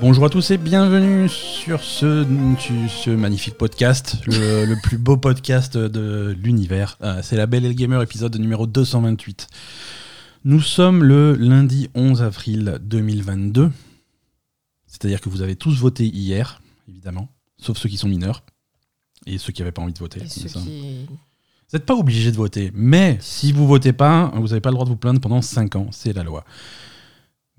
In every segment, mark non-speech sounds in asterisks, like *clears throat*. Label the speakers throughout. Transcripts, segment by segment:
Speaker 1: Bonjour à tous et bienvenue sur ce, ce magnifique podcast, le, *laughs* le plus beau podcast de l'univers. Euh, c'est la Belle et le Gamer, épisode numéro 228. Nous sommes le lundi 11 avril 2022. C'est-à-dire que vous avez tous voté hier, évidemment, sauf ceux qui sont mineurs et ceux qui n'avaient pas envie de voter.
Speaker 2: Et ceux
Speaker 1: Ça.
Speaker 2: qui-
Speaker 1: Vous n'êtes pas obligé de voter, mais si vous votez pas, vous n'avez pas le droit de vous plaindre pendant 5 ans, c'est la loi.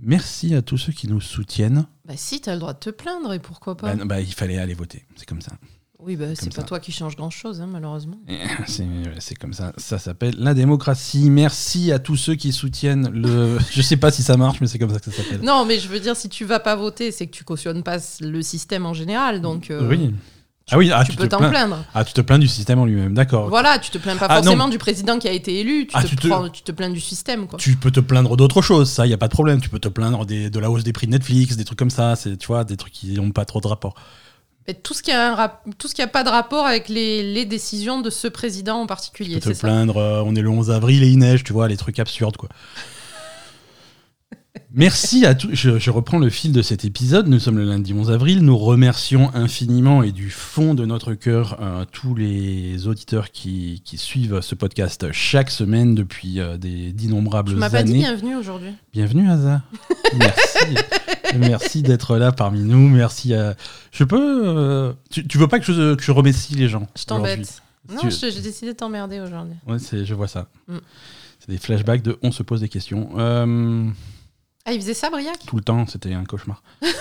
Speaker 1: Merci à tous ceux qui nous soutiennent.
Speaker 2: Bah si, t'as le droit de te plaindre et pourquoi pas.
Speaker 1: Bah, bah, il fallait aller voter, c'est comme ça.
Speaker 2: oui, bah c'est
Speaker 1: ça.
Speaker 2: pas toi qui change grand-chose, hein, malheureusement. *laughs*
Speaker 1: C'est c'est comme ça, ça s'appelle la démocratie. Merci à tous ceux qui soutiennent le. *laughs* Je sais pas si ça marche, mais c'est comme ça que ça s'appelle.
Speaker 2: Non, mais je veux dire, si tu vas pas voter, c'est que tu cautionnes pas le système en général, donc euh,
Speaker 1: Oui. Ah oui, ah,
Speaker 2: tu,
Speaker 1: tu,
Speaker 2: peux
Speaker 1: te
Speaker 2: t'en
Speaker 1: plains.
Speaker 2: plaindre.
Speaker 1: Ah, tu te plains du système en lui-même, d'accord.
Speaker 2: Voilà, tu te plains pas
Speaker 1: Ah, non.
Speaker 2: forcément du président qui a été élu, tu,
Speaker 1: Ah,
Speaker 2: te,
Speaker 1: tu te-
Speaker 2: prends- tu te plains du système, quoi.
Speaker 1: Tu peux te plaindre d'autre chose, ça, il y a pas de problème. Tu peux te plaindre des- de la hausse des prix de Netflix, des trucs comme ça, c'est tu vois, des trucs qui n'ont pas trop de rapport.
Speaker 2: Mais tout ce qui a un rap- tout ce qui a pas de rapport avec les, les décisions de ce président en
Speaker 1: Tu
Speaker 2: particulier,
Speaker 1: peux te
Speaker 2: ça?
Speaker 1: plaindre, euh, on est le 11 avril et il neige, tu vois, les trucs absurdes, quoi. Merci à tous. Je, je reprends le fil de cet épisode. Nous sommes le lundi 11 avril. Nous remercions infiniment et du fond de notre cœur euh, tous les auditeurs qui, qui suivent ce podcast chaque semaine depuis euh, des- d'innombrables
Speaker 2: Tu m'as
Speaker 1: années.
Speaker 2: pas dit bienvenue aujourd'hui.
Speaker 1: Bienvenue, Asa. Merci. *laughs* Merci d'être là parmi nous. Merci à. Je peux. euh, Tu, tu veux pas que je, que je remercie les gens
Speaker 2: Je t'embête. Non,
Speaker 1: Tu-
Speaker 2: j'ai décidé de t'emmerder aujourd'hui.
Speaker 1: Ouais, je vois ça.
Speaker 2: Mm.
Speaker 1: C'est des flashbacks de on se pose des questions. Euh,
Speaker 2: Ah, il faisait ça, Briac?
Speaker 1: Tout le temps, c'était un cauchemar. *laughs*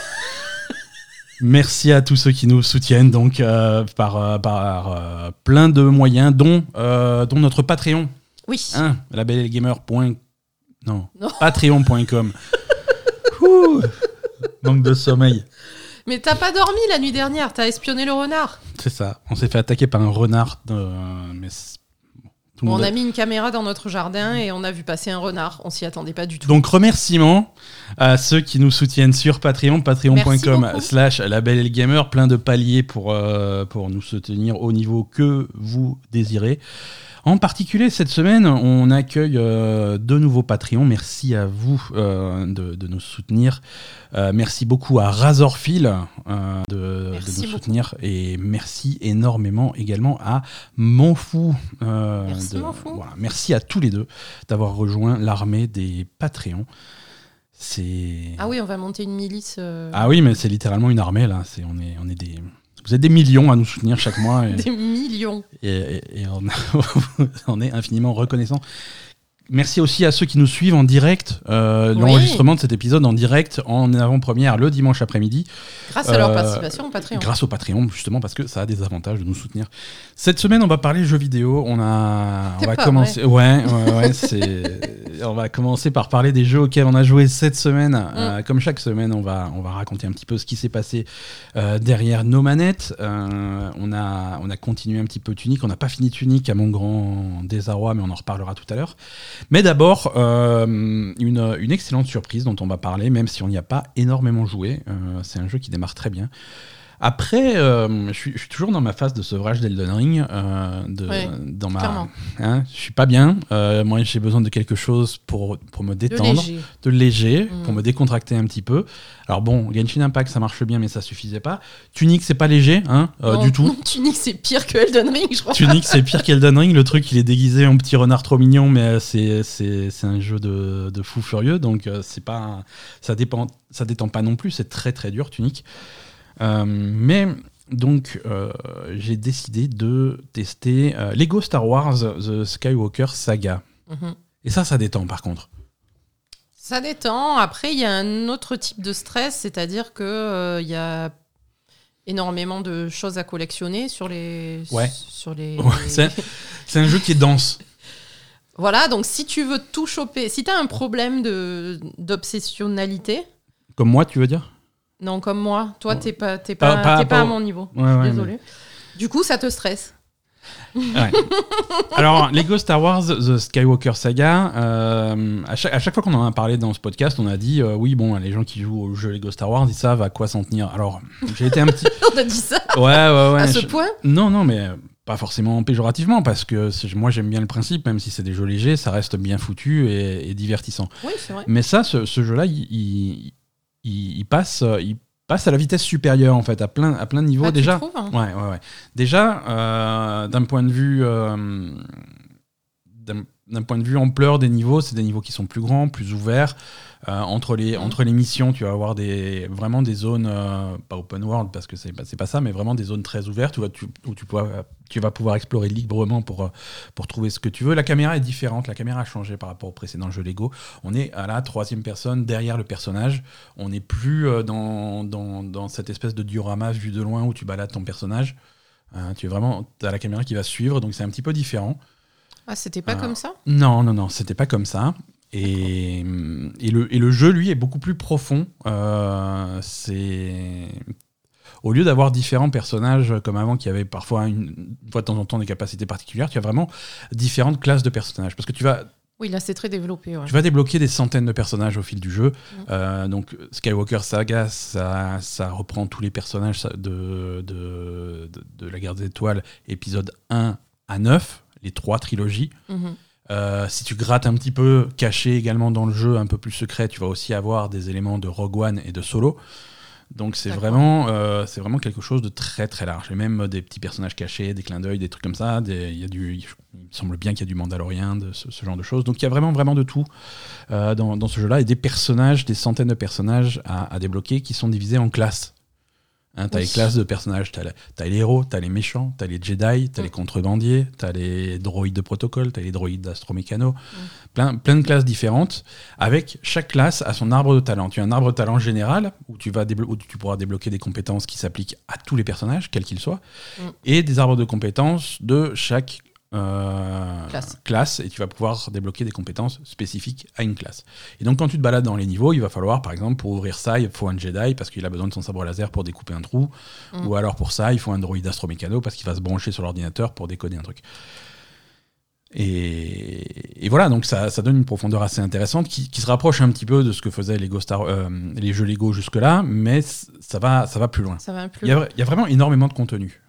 Speaker 1: Merci à tous ceux qui nous soutiennent donc euh, par, euh, par euh, plein de moyens, dont, dont notre Patreon.
Speaker 2: Oui.
Speaker 1: Hein, labellegamer. Non,
Speaker 2: Non. *laughs*
Speaker 1: patreon.com. Manque de sommeil.
Speaker 2: Mais t'as pas dormi la nuit dernière, t'as espionné le renard.
Speaker 1: C'est ça. On s'est fait attaquer par un renard. mais tout
Speaker 2: on a mis une caméra dans notre jardin et on a vu passer un renard. On s'y attendait pas du tout.
Speaker 1: Donc remerciements à ceux qui nous soutiennent sur Patreon, patreon.com
Speaker 2: Merci beaucoup.
Speaker 1: slash label et le gamer, plein de paliers pour, euh, pour nous soutenir au niveau que vous désirez. En particulier, cette semaine, on accueille euh, deux nouveaux Patreons. Merci à vous euh, de, de nous soutenir. Euh, merci beaucoup à Razorfil euh, de, nous
Speaker 2: beaucoup.
Speaker 1: soutenir. Et merci énormément également à Monfou.
Speaker 2: Merci,
Speaker 1: de-
Speaker 2: Monfou.
Speaker 1: voilà. Merci à tous les deux d'avoir rejoint l'armée des Patreons. C'est.
Speaker 2: Ah oui, on va monter une milice.
Speaker 1: Ah oui, mais c'est littéralement une armée là. C'est on est on est des. Vous êtes des millions à nous soutenir chaque mois et,
Speaker 2: Des millions.
Speaker 1: et- et- et on, *laughs* on est infiniment reconnaissant. Merci aussi à ceux qui nous suivent en direct, euh,
Speaker 2: Oui.
Speaker 1: l'enregistrement de cet épisode en direct en avant-première le dimanche après-midi.
Speaker 2: Grâce à leur
Speaker 1: Euh,
Speaker 2: participation au Patreon.
Speaker 1: Grâce au Patreon, justement, parce que ça a des avantages de nous soutenir. Cette semaine, on va parler jeux vidéo. On a, on va commencer. Ouais, ouais, ouais, *laughs* c'est. on va commencer par parler des jeux auxquels on a joué cette semaine.
Speaker 2: Mm.
Speaker 1: Euh, comme chaque semaine, on va, on va raconter un petit peu ce qui s'est passé derrière nos manettes. On a, on a continué un petit peu Tunic. On n'a pas fini Tunic à mon grand désarroi, mais on en reparlera tout à l'heure. Mais d'abord, euh, une, excellente surprise dont on va parler, même si on n'y a pas énormément joué. Euh, c'est un jeu qui démarre très bien. Après, euh, je, suis, je suis toujours dans ma phase de sevrage d'Elden Ring. euh, de, dans ma, hein, je suis pas bien. Euh, moi, j'ai besoin de quelque chose pour, pour me
Speaker 2: De
Speaker 1: détendre,
Speaker 2: léger.
Speaker 1: de léger,
Speaker 2: Mm.
Speaker 1: pour me décontracter un petit peu. Alors bon, Genshin Impact, ça marche bien, mais ça suffisait pas. Tunic, c'est pas léger, hein, euh,
Speaker 2: Non,
Speaker 1: du tout.
Speaker 2: non, *laughs* Tunic, c'est pire que Elden Ring, je crois.
Speaker 1: Tunic, c'est pire qu'Elden Ring. Le truc, il est déguisé en petit renard trop mignon, mais c'est un jeu de, de fou furieux. Donc, c'est pas ça dépend, ça détend pas non plus. C'est très très dur, Tunic. Euh, mais donc, euh, j'ai décidé de tester euh, Lego Star Wars The Skywalker Saga.
Speaker 2: Mhm.
Speaker 1: Et ça, ça détend par contre.
Speaker 2: Ça détend. Après, il y a un autre type de stress, c'est-à-dire que il y a énormément de choses à collectionner sur les.
Speaker 1: Ouais.
Speaker 2: Sur les.
Speaker 1: Ouais, c'est c'est un jeu qui est dense. *laughs*
Speaker 2: Voilà, donc si tu veux tout choper, si tu as un problème d'obsessionnalité,
Speaker 1: Comme moi, tu veux dire?
Speaker 2: Non comme moi, toi t'es pas t'es pas,
Speaker 1: Pas- pas-
Speaker 2: t'es pas à mon niveau.
Speaker 1: Ouais, ouais,
Speaker 2: Désolé. Du coup, ça te stresse.
Speaker 1: Ouais. *laughs* Alors, Lego Star Wars The Skywalker Saga, euh, à, chaque, à chaque fois qu'on en a parlé dans ce podcast, on a dit euh, oui, bon, les gens qui jouent au jeu Lego Star Wars, ils savent à quoi s'en tenir. Alors, j'ai été un petit. *laughs*
Speaker 2: On a dit ça
Speaker 1: Ouais, ouais, ouais.
Speaker 2: à ce
Speaker 1: je-
Speaker 2: point
Speaker 1: Non, non, mais pas forcément péjorativement, parce que moi j'aime bien le principe, même si c'est des jeux légers, ça reste bien foutu et, et divertissant.
Speaker 2: Oui, c'est vrai.
Speaker 1: Mais ça, ce, ce jeu-là, il, il- il- il passe, il passe à la vitesse supérieure en fait, à plein, à plein de niveaux
Speaker 2: Ah,
Speaker 1: déjà.
Speaker 2: trouves, hein
Speaker 1: Ouais, ouais, ouais. Déjà, euh, d'un point de vue, euh, d'un point de vue ampleur des niveaux, c'est des niveaux qui sont plus grands, plus ouverts. Euh, entre les
Speaker 2: Mhm.
Speaker 1: entre les missions, tu vas avoir des vraiment des zones euh, pas open world parce que c'est pas c'est pas ça, mais vraiment des zones très ouvertes où tu où tu pourras- tu vas pouvoir explorer librement pour euh, pour trouver ce que tu veux. La caméra est différente, la caméra a changé par rapport au précédent jeu Lego. On est à la troisième personne derrière le personnage. On n'est plus dans, dans, dans cette espèce de diorama vu de loin où tu balades ton personnage. Euh, tu es vraiment as la caméra qui va suivre, donc c'est un petit peu différent.
Speaker 2: Ah, c'était pas comme ça?
Speaker 1: Non, non, non, c'était pas comme ça. Et, et, le, et le jeu, lui, est beaucoup plus profond. Euh, c'est au lieu d'avoir différents personnages comme avant, qui avaient parfois une, une fois de temps en temps des capacités particulières, tu as vraiment différentes classes de personnages. Parce que tu vas,
Speaker 2: Oui, là, c'est très développé. ouais.
Speaker 1: tu vas débloquer des centaines de personnages au fil du jeu.
Speaker 2: Mhm.
Speaker 1: Euh, donc Skywalker Saga, ça, ça reprend tous les personnages de, de, de, de la Guerre des Étoiles, épisode 1 à 9, les trois trilogies.
Speaker 2: Mhm.
Speaker 1: Euh, si tu grattes un petit peu, caché également dans le jeu, un peu plus secret, tu vas aussi avoir des éléments de Rogue One et de Solo. Donc c'est vraiment, euh, c'est vraiment quelque chose de très très large. Et même des petits personnages cachés, des clins d'œil, des trucs comme ça. des- y a du, il me semble bien qu'il y a du Mandalorien, de ce, ce genre de choses. Donc il y a vraiment vraiment de tout euh, dans, dans ce jeu-là et des personnages, des centaines de personnages à, à débloquer qui sont divisés en classes. Hein, t'as
Speaker 2: Oui.
Speaker 1: les classes de personnages, t'as, les héros, t'as les méchants, t'as les Jedi, t'as
Speaker 2: Mm.
Speaker 1: les contrebandiers, t'as les droïdes de protocole, t'as les droïdes d'astromécano, plein, plein de classes différentes, avec chaque classe à son arbre de talent. Tu as un arbre de talent général où tu, vas déblo- où tu pourras débloquer des compétences qui s'appliquent à tous les personnages, quels qu'ils soient,
Speaker 2: Mm.
Speaker 1: et des arbres de compétences de chaque euh,
Speaker 2: Classe.
Speaker 1: et tu vas pouvoir débloquer des compétences spécifiques à une classe. Et donc quand tu te balades dans les niveaux, il va falloir par exemple pour ouvrir ça, il faut un Jedi parce qu'il a besoin de son sabre laser pour découper un trou,
Speaker 2: Mm.
Speaker 1: ou alors pour ça, il faut un droïde astromécano parce qu'il va se brancher sur l'ordinateur pour décoder un truc. Et, et voilà, donc ça, ça donne une profondeur assez intéressante qui, qui se rapproche un petit peu de ce que faisaient Lego Star, euh, les jeux Lego jusque-là, mais ça va, ça va plus loin.
Speaker 2: Ça va plus
Speaker 1: Il y, a, il y a vraiment énormément de contenu.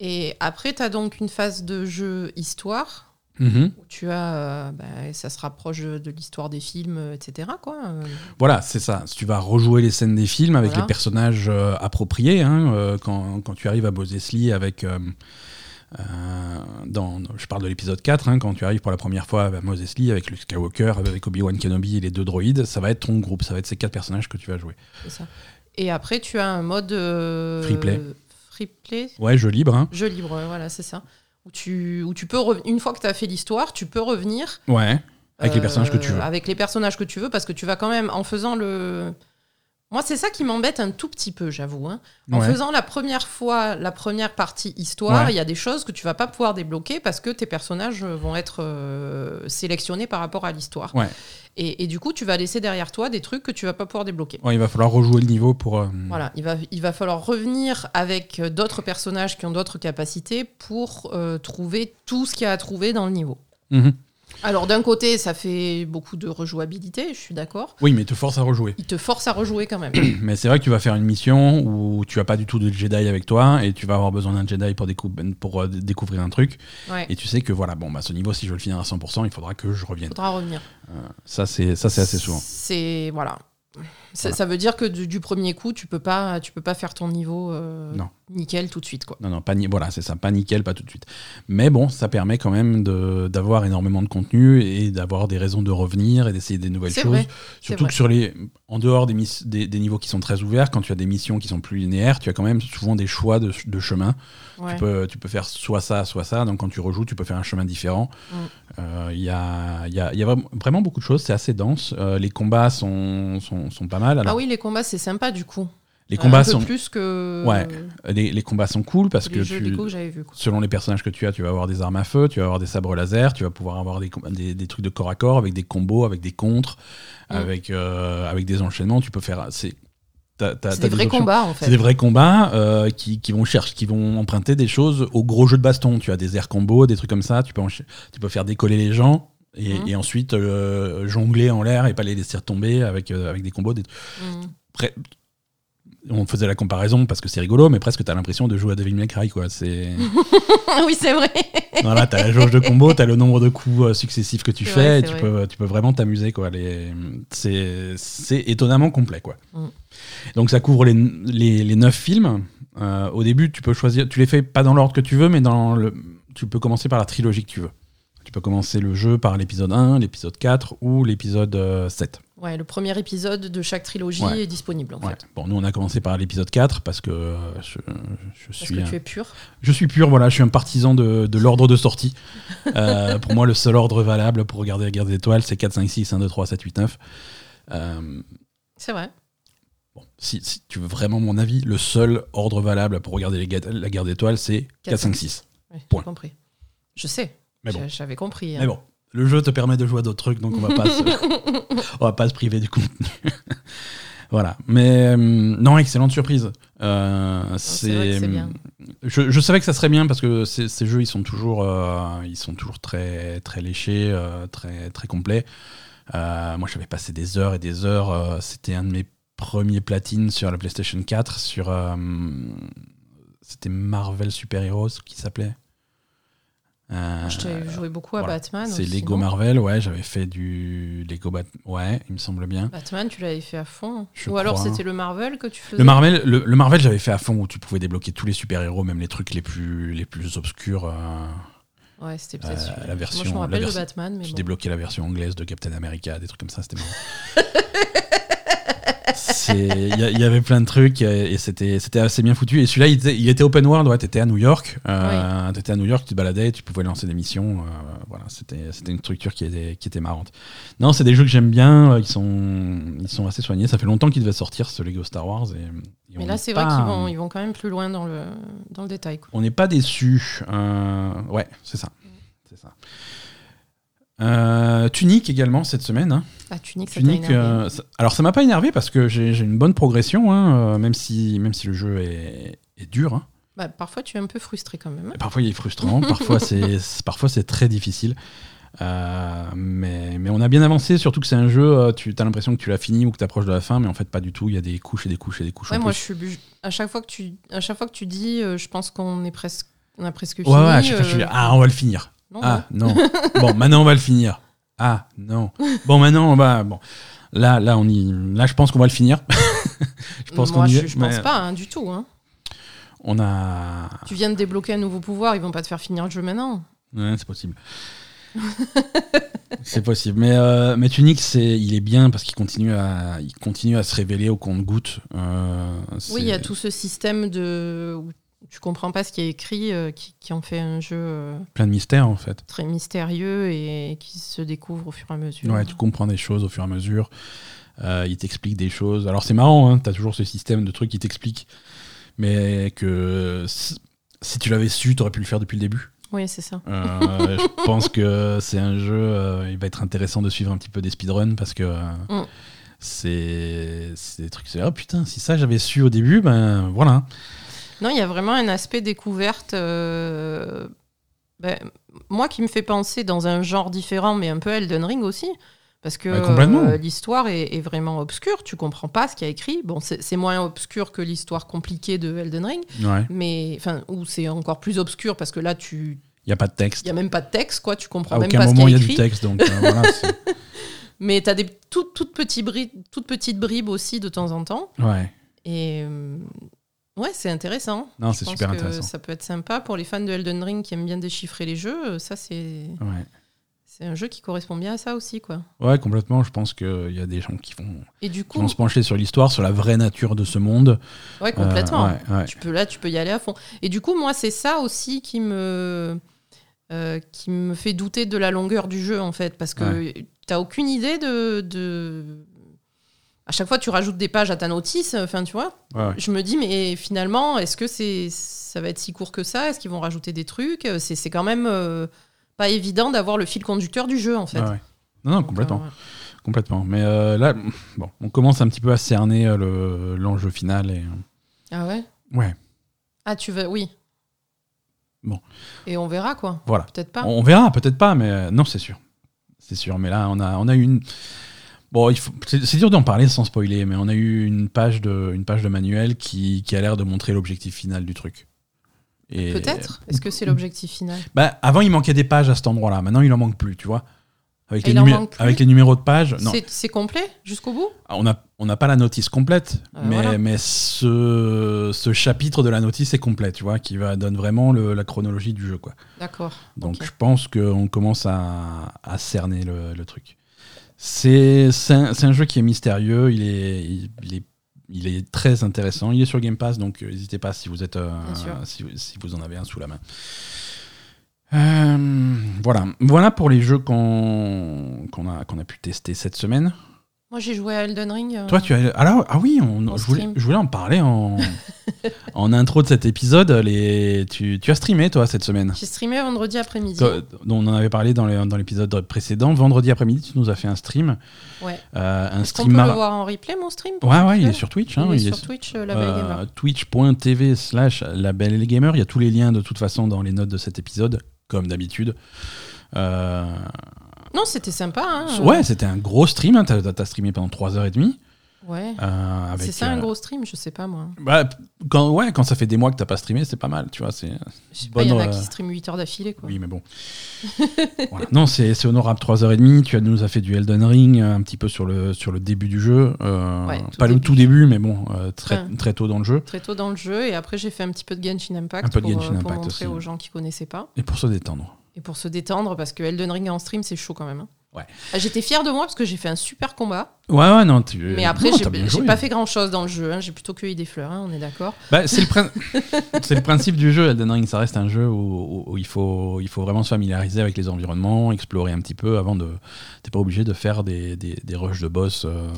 Speaker 2: Et après, tu as donc une phase de jeu histoire
Speaker 1: Mhm.
Speaker 2: où tu as. euh, bah, ça se rapproche de l'histoire des films, euh, etc. Quoi. Euh,
Speaker 1: Voilà, c'est ça. Tu vas rejouer les scènes des films avec
Speaker 2: Voilà.
Speaker 1: les personnages euh, appropriés, hein, euh, quand, quand tu arrives à Bozesley avec. euh, dans, je parle de l'épisode 4, hein, quand tu arrives pour la première fois à Mos Eisley avec Luke Skywalker, avec Obi-Wan Kenobi et les deux droïdes, ça va être ton groupe, ça va être ces quatre personnages que tu vas jouer.
Speaker 2: ça. Et après, tu as un mode. euh,
Speaker 1: Free play. Ouais, jeu libre. Hein.
Speaker 2: Jeu libre, voilà, c'est ça. Où tu, où tu peux. Une fois que tu as fait l'histoire, tu peux revenir.
Speaker 1: Ouais, avec les
Speaker 2: euh,
Speaker 1: personnages que tu veux.
Speaker 2: Avec les personnages que tu veux, parce que tu vas quand même, en faisant le. Moi, c'est ça qui m'embête un tout petit peu, j'avoue. hein. En
Speaker 1: Ouais.
Speaker 2: faisant la première fois, la première partie histoire, il
Speaker 1: Ouais.
Speaker 2: y a des choses que tu vas pas pouvoir débloquer parce que tes personnages vont être euh, sélectionnés par rapport à l'histoire.
Speaker 1: Ouais.
Speaker 2: Et, et du coup, tu vas laisser derrière toi des trucs que tu vas pas pouvoir débloquer.
Speaker 1: Il va falloir rejouer le niveau pour. euh,
Speaker 2: Voilà, il va, il va falloir revenir avec d'autres personnages qui ont d'autres capacités pour euh, trouver tout ce qu'il y a à trouver dans le niveau.
Speaker 1: mhm.
Speaker 2: Alors d'un côté, ça fait beaucoup de rejouabilité, je suis d'accord.
Speaker 1: Oui, mais il te force à rejouer.
Speaker 2: Il te force à rejouer quand même. *clears throat*
Speaker 1: Mais c'est vrai que tu vas faire une mission où tu as pas du tout de Jedi avec toi et tu vas avoir besoin d'un Jedi pour, décou- pour euh, découvrir un truc.
Speaker 2: Ouais,
Speaker 1: Et tu sais que voilà, bon, bah, ce niveau, si je veux le finir à 100%, il faudra que je revienne.
Speaker 2: faudra revenir.
Speaker 1: Ça, c'est ça, c'est assez souvent.
Speaker 2: C'est voilà. Ça-
Speaker 1: Voilà.
Speaker 2: Ça veut dire que du, du premier coup, tu peux pas, tu peux pas faire ton niveau euh,
Speaker 1: Non.
Speaker 2: Nickel tout de suite quoi.
Speaker 1: Non, non, pas voilà, c'est ça, pas nickel, pas tout de suite. Mais bon, ça permet quand même de- d'avoir énormément de contenu et d'avoir des raisons de revenir et d'essayer des nouvelles choses.
Speaker 2: vrai.
Speaker 1: Surtout que sur les, en dehors des, des, des niveaux qui sont très ouverts, quand tu as des missions qui sont plus linéaires, tu as quand même souvent des choix de, de chemin.
Speaker 2: Ouais.
Speaker 1: Tu, peux, tu peux faire soit ça, soit ça. Donc quand tu rejoues, tu peux faire un chemin différent.
Speaker 2: Mm.
Speaker 1: Euh, Il y, a, y, a, y a vraiment- vraiment beaucoup de choses, c'est assez dense. Euh, les combats sont, sont, sont pas mal. Alors,
Speaker 2: ah oui, les combats c'est sympa du coup.
Speaker 1: Les
Speaker 2: Euh,
Speaker 1: combats
Speaker 2: un peu
Speaker 1: sont
Speaker 2: plus que
Speaker 1: Ouais, les, les combats sont cool parce
Speaker 2: les
Speaker 1: que tu,
Speaker 2: vu.
Speaker 1: selon les personnages que tu as, tu vas avoir des armes à feu, tu vas avoir des sabres laser, tu vas pouvoir avoir des, des, des trucs de corps à corps avec des combos, avec des contres,
Speaker 2: Mm.
Speaker 1: avec, euh, avec des enchaînements. Tu peux faire. C'est
Speaker 2: C'est des vrais
Speaker 1: options.
Speaker 2: combats en
Speaker 1: C'est
Speaker 2: fait.
Speaker 1: des vrais combats euh, qui, qui vont chercher, qui vont emprunter des choses au gros jeu de baston. Tu as des air combos, des trucs comme ça. Tu peux, tu peux faire décoller les gens et, et ensuite euh, jongler en l'air et pas les laisser tomber avec, euh, avec des combos. Des...
Speaker 2: Mm.
Speaker 1: On faisait la comparaison parce que c'est rigolo, mais presque t'as l'impression de jouer à Devil May Cry, quoi. C'est *laughs*
Speaker 2: oui, c'est vrai. *laughs*
Speaker 1: voilà, t'as la jauge de combo, t'as le nombre de coups euh, successifs que tu fais,
Speaker 2: vrai,
Speaker 1: et
Speaker 2: c'est
Speaker 1: tu
Speaker 2: vrai.
Speaker 1: peux, tu peux vraiment t'amuser, quoi. Les... C'est étonnamment complet, quoi.
Speaker 2: Mm.
Speaker 1: Donc ça couvre les, les, les neuf films. Euh, au début, tu peux choisir, tu les fais pas dans l'ordre que tu veux, mais dans le, tu peux commencer par la trilogie que tu veux. Tu peux commencer le jeu par l'épisode 1, l'épisode 4 ou l'épisode euh, 7.
Speaker 2: Ouais, le premier épisode de chaque trilogie
Speaker 1: Ouais.
Speaker 2: est disponible en
Speaker 1: Ouais.
Speaker 2: fait.
Speaker 1: Bon, nous on a commencé par l'épisode 4 parce que euh, je, je
Speaker 2: Parce
Speaker 1: suis
Speaker 2: que
Speaker 1: un-
Speaker 2: tu es pur.
Speaker 1: je suis pur, voilà, je suis un partisan de, de l'ordre de sortie. Euh, *laughs* pour moi, le seul ordre valable pour regarder la guerre des étoiles, c'est 4, 5, 6, 1, 2, 3, 7, 8, 9. Euh,
Speaker 2: C'est vrai.
Speaker 1: bon, si, si tu veux vraiment mon avis, le seul ordre valable pour regarder les la guerre des étoiles, c'est 4, 5, 6.
Speaker 2: Ouais, j'ai
Speaker 1: Point.
Speaker 2: compris. Je sais.
Speaker 1: Mais bon.
Speaker 2: J'a- J'avais compris. hein.
Speaker 1: Mais bon, le jeu te permet de jouer à d'autres trucs, donc on va pas se, *laughs* on va pas se priver du contenu. *laughs* voilà. Mais euh, non, excellente surprise. Euh,
Speaker 2: c'est.
Speaker 1: Je, je savais que ça serait bien parce que ces, ces jeux, ils sont toujours, euh, ils sont toujours très, très léchés, très, très complets. Moi, j'avais passé des heures et des heures. C'était un de mes premiers platines sur la PlayStation 4. Sur, c'était Marvel Super Heroes qui s'appelait. Euh,
Speaker 2: Je t'ai joué beaucoup à
Speaker 1: voilà.
Speaker 2: Batman.
Speaker 1: c'est Lego Marvel, ouais, j'avais fait du Lego Bat, ouais, il me semble bien.
Speaker 2: Batman, tu l'avais fait à fond.
Speaker 1: Je
Speaker 2: Ou alors c'était le Marvel que tu faisais
Speaker 1: Le Marvel, le, le Marvel, j'avais fait à fond où tu pouvais débloquer tous les super-héros, même les trucs les plus, les plus obscurs. euh,
Speaker 2: Ouais, c'était peut-être
Speaker 1: Euh, la version-
Speaker 2: Moi, je me
Speaker 1: la
Speaker 2: rappelle de Batman, mais
Speaker 1: tu
Speaker 2: bon.
Speaker 1: débloquais la version anglaise de Captain America, des trucs comme ça, c'était marrant. *laughs* Il y, avait plein de trucs euh, et c'était assez bien foutu. Et celui-là, il, était- il était open world, ouais, t'étais à New York. Euh, T'étais à New York, tu te baladais, tu pouvais lancer des missions. euh, voilà, c'était une structure qui était, qui était marrante. Non, c'est des jeux que j'aime bien, ils sont, ils sont assez soignés. Ça fait longtemps qu'ils devaient sortir ce Lego Star Wars. Et, et on
Speaker 2: Mais là, c'est vrai qu'ils vont, ils vont quand même plus loin dans le, dans le détail. Quoi.
Speaker 1: On n'est pas déçu. ouais, c'est ça. C'est ça. Euh, Tunic également cette semaine. hein.
Speaker 2: Ah, Tunic, ça
Speaker 1: euh, ça- alors ça m'a pas énervé parce que j'ai une bonne progression, hein, euh, même, si, même si le jeu est, est dur. hein.
Speaker 2: Bah, parfois, tu es un peu frustré quand même.
Speaker 1: Parfois il est frustrant, *laughs* parfois c'est très difficile. Euh, mais, mais on a bien avancé, surtout que c'est un jeu, tu as l'impression que tu l'as fini ou que tu approches de la fin, mais en fait pas du tout. Il y a des couches et des couches et des couches.
Speaker 2: Ouais,
Speaker 1: en
Speaker 2: moi,
Speaker 1: plus.
Speaker 2: je suis. À chaque fois que tu, à chaque fois que tu dis, je pense qu'on est presque, on a presque
Speaker 1: Ouais,
Speaker 2: fini.
Speaker 1: ouais, à chaque fois, je dis, ah, on va le finir.
Speaker 2: Non,
Speaker 1: Ah non. *laughs* bon, maintenant on va le finir. Ah non. Bon, maintenant on va. Bon, là, là, on y. Là, je pense qu'on va le finir. *laughs* je pense
Speaker 2: Moi,
Speaker 1: qu'on y
Speaker 2: je, je pense pas hein, du tout. hein.
Speaker 1: On a.
Speaker 2: Tu viens de débloquer un nouveau pouvoir, ils vont pas te faire finir le jeu maintenant.
Speaker 1: Ouais, c'est possible. *laughs* c'est possible. Mais, euh, mais Tunic, c'est, il est bien parce qu'il continue à, il continue à se révéler au compte-goutte. Euh,
Speaker 2: Oui, il y a tout ce système de où tu comprends pas ce qui est écrit, euh, qui, qui en fait un jeu euh,
Speaker 1: plein de mystères en fait.
Speaker 2: très mystérieux et qui se découvre au fur et à mesure.
Speaker 1: Ouais, tu comprends des choses au fur et à mesure. Euh, il t'explique des choses. Alors c'est marrant, hein, t'as toujours ce système de trucs qui t'expliquent, mais que si, tu l'avais su, t'aurais pu le faire depuis le début.
Speaker 2: Oui, c'est ça.
Speaker 1: Euh, je *laughs* pense que c'est un jeu, il va être intéressant de suivre un petit peu des speedruns parce que
Speaker 2: Mm.
Speaker 1: c'est des trucs. Ah putain, si ça j'avais su au début, ben voilà.
Speaker 2: Non, il y a vraiment un aspect découverte. euh, ben, moi qui me fait penser dans un genre différent, mais un peu Elden Ring aussi. Parce que euh, l'histoire est, est vraiment obscure, tu comprends pas ce qu'il y a écrit. Bon, c'est moins obscur que l'histoire compliquée de Elden Ring,
Speaker 1: Ouais.
Speaker 2: mais enfin, ou c'est encore plus obscur parce que là, tu,
Speaker 1: Il y a pas de texte.
Speaker 2: il y a même pas de texte, quoi. Tu comprends
Speaker 1: À
Speaker 2: même
Speaker 1: aucun
Speaker 2: pas ce qu'il
Speaker 1: moment
Speaker 2: y
Speaker 1: il
Speaker 2: a
Speaker 1: y a du
Speaker 2: écrit.
Speaker 1: texte, donc euh, voilà. *laughs*
Speaker 2: Mais tu as des toutes, toutes, petites bribes, toutes petites bribes aussi de temps en temps.
Speaker 1: Ouais.
Speaker 2: Et ouais, c'est intéressant.
Speaker 1: Non, c'est super
Speaker 2: que
Speaker 1: intéressant.
Speaker 2: Ça peut être sympa pour les fans de Elden Ring qui aiment bien déchiffrer les jeux. Ça, c'est
Speaker 1: Ouais.
Speaker 2: c'est un jeu qui correspond bien à ça aussi, quoi.
Speaker 1: ouais, complètement. Je pense qu'il y a des gens qui vont,
Speaker 2: Et du
Speaker 1: qui
Speaker 2: coup,
Speaker 1: vont se pencher sur l'histoire, sur la vraie nature de ce monde.
Speaker 2: ouais, complètement.
Speaker 1: Euh, ouais, ouais.
Speaker 2: Tu peux là, tu peux y aller à fond. Et du coup, moi, c'est ça aussi qui me euh, qui me fait douter de la longueur du jeu, en fait, parce que t'as aucune idée de, de à chaque fois, tu rajoutes des pages à ta notice. Enfin, tu vois.
Speaker 1: Ouais, ouais.
Speaker 2: Je me dis, mais finalement, est-ce que c'est ça va être si court que ça? Est-ce qu'ils vont rajouter des trucs? C'est c'est quand même euh, pas évident d'avoir le fil conducteur du jeu, en fait.
Speaker 1: Ouais. Non, non, complètement.
Speaker 2: Donc, euh,
Speaker 1: Complètement. Mais euh, là, bon, on commence un petit peu à cerner euh, le- l'enjeu final. Et,
Speaker 2: Ah ouais?
Speaker 1: Ouais,
Speaker 2: Ah, tu veux, oui.
Speaker 1: Bon.
Speaker 2: Et on verra, quoi.
Speaker 1: voilà.
Speaker 2: Peut-être pas.
Speaker 1: On, on verra, peut-être pas, mais euh, non, c'est sûr. C'est sûr. Mais là, on a, on a eu une. Bon, c'est dur d'en parler sans spoiler, mais on a eu une page de, une page de manuel qui, qui a l'air de montrer l'objectif final du truc.
Speaker 2: Peut-être Est-ce que c'est l'objectif final?
Speaker 1: Bah, avant, il manquait des pages à cet endroit-là. Maintenant, il en manque plus, tu vois. Avec,
Speaker 2: Et
Speaker 1: les, numé- avec numéros de pages.
Speaker 2: C'est- complet jusqu'au bout?
Speaker 1: On n'a on n'a pas la notice complète,
Speaker 2: Euh,
Speaker 1: mais,
Speaker 2: voilà.
Speaker 1: mais ce, ce chapitre de la notice est complet, tu vois, qui va, donne vraiment le- la chronologie du jeu, quoi.
Speaker 2: D'accord.
Speaker 1: Donc je pense qu'on commence à, à cerner le, le truc. C'est un, jeu qui est mystérieux, il est, il, il est, il est très intéressant. Il est sur Game Pass, donc euh, n'hésitez pas si vous, êtes, euh, si, si vous en avez un sous la main. Euh, voilà. voilà pour les jeux qu'on qu'on a, qu'on a pu tester cette semaine.
Speaker 2: Moi, j'ai joué à Elden Ring. euh,
Speaker 1: Toi, tu as. Alors, ah oui, on, je, voulais,
Speaker 2: stream.
Speaker 1: je voulais en parler en, *laughs* en intro de cet épisode. Les, tu, tu as streamé, toi, cette semaine
Speaker 2: J'ai streamé vendredi après-midi.
Speaker 1: Toi, dont on en avait parlé dans les- dans l'épisode précédent. Vendredi après-midi, tu nous as fait un stream.
Speaker 2: Ouais.
Speaker 1: Euh, un
Speaker 2: Est-ce qu'on
Speaker 1: stream
Speaker 2: peut
Speaker 1: mar-
Speaker 2: le voir en replay, mon stream pour
Speaker 1: Ouais,
Speaker 2: ceux
Speaker 1: ouais,
Speaker 2: qui
Speaker 1: il est
Speaker 2: veulent
Speaker 1: sur Twitch. hein,
Speaker 2: Il est
Speaker 1: il est
Speaker 2: sur Twitch, euh, la
Speaker 1: euh,
Speaker 2: Belle Gamer.
Speaker 1: Twitch.tv slash la belle gamer. Il y a tous les liens de toute façon dans les notes de cet épisode, comme d'habitude. Euh,
Speaker 2: Non, c'était sympa. Hein,
Speaker 1: ouais, c'était un gros stream. hein, T'as as streamé pendant 3h30.
Speaker 2: Ouais.
Speaker 1: Euh,
Speaker 2: C'est ça un
Speaker 1: euh,
Speaker 2: gros stream Je sais pas, moi.
Speaker 1: bah, quand, ouais, quand ça fait des mois que t'as pas streamé, c'est pas mal, tu vois. C'est
Speaker 2: il y en a qui streament 8 heures d'affilée, quoi.
Speaker 1: Oui, mais bon. *laughs* Voilà. Non, c'est honorable 3h30. Tu nous as fait du Elden Ring euh, un petit peu sur le, sur le début du jeu. Euh,
Speaker 2: Ouais,
Speaker 1: pas le tout début, mais bon, très, très tôt dans le jeu.
Speaker 2: Très tôt dans le jeu, et après, j'ai fait un petit peu de Genshin Impact
Speaker 1: Un peu de
Speaker 2: pour,
Speaker 1: Genshin
Speaker 2: euh, pour
Speaker 1: Impact
Speaker 2: montrer
Speaker 1: aussi.
Speaker 2: aux gens qui connaissaient pas.
Speaker 1: Et pour se détendre.
Speaker 2: Et pour se détendre, parce que Elden Ring en stream, c'est chaud quand même. hein.
Speaker 1: Ouais.
Speaker 2: Ah, J'étais fière de moi parce que j'ai fait un super combat.
Speaker 1: Ouais, ouais, non. Tu,
Speaker 2: Mais après, j'ai- pas fait grand chose dans le jeu. hein. J'ai plutôt cueilli des fleurs, hein, on est d'accord.
Speaker 1: Bah, c'est le, prin- *laughs* c'est le principe du jeu, Elden Ring. Ça reste un jeu où, où- où il, faut, il faut vraiment se familiariser avec les environnements, explorer un petit peu avant de. T'es pas obligé de faire des, des, des rushs de boss. euh,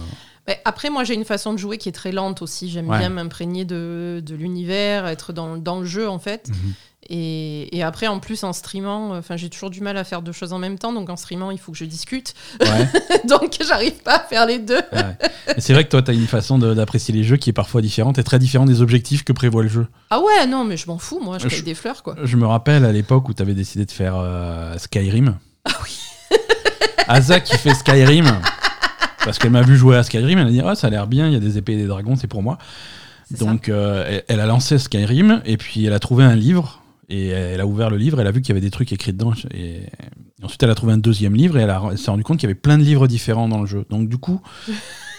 Speaker 2: après, moi, j'ai une façon de jouer qui est très lente aussi. J'aime
Speaker 1: Ouais.
Speaker 2: bien m'imprégner de, de l'univers, être dans, dans le jeu, en fait.
Speaker 1: Mhm.
Speaker 2: Et, et après, en plus, en streamant, enfin, j'ai toujours du mal à faire deux choses en même temps. Donc, en streamant, il faut que je discute.
Speaker 1: Ouais. *laughs*
Speaker 2: donc, j'arrive pas à faire les deux.
Speaker 1: Ouais. C'est vrai que toi, tu as une façon d'apprécier les jeux qui est parfois différente et très différente des objectifs que prévoit le jeu.
Speaker 2: Ah ouais, non, mais je m'en fous. Moi, je
Speaker 1: Je-
Speaker 2: cueille des fleurs, quoi.
Speaker 1: Je me rappelle à l'époque où tu avais décidé de faire euh, Skyrim.
Speaker 2: Ah oui. *laughs*
Speaker 1: Asa qui fait Skyrim. Parce qu'elle m'a vu jouer à Skyrim, elle a dit Ah, ça a l'air bien, il y a des épées et des dragons, c'est pour moi. Donc euh, elle, elle a lancé Skyrim et puis elle a trouvé un livre. Et elle a ouvert le livre, elle a vu qu'il y avait des trucs écrits dedans. Et, et ensuite, elle a trouvé un deuxième livre et elle, s'est rendue compte qu'il y avait plein de livres différents dans le jeu. Donc, du coup, *laughs*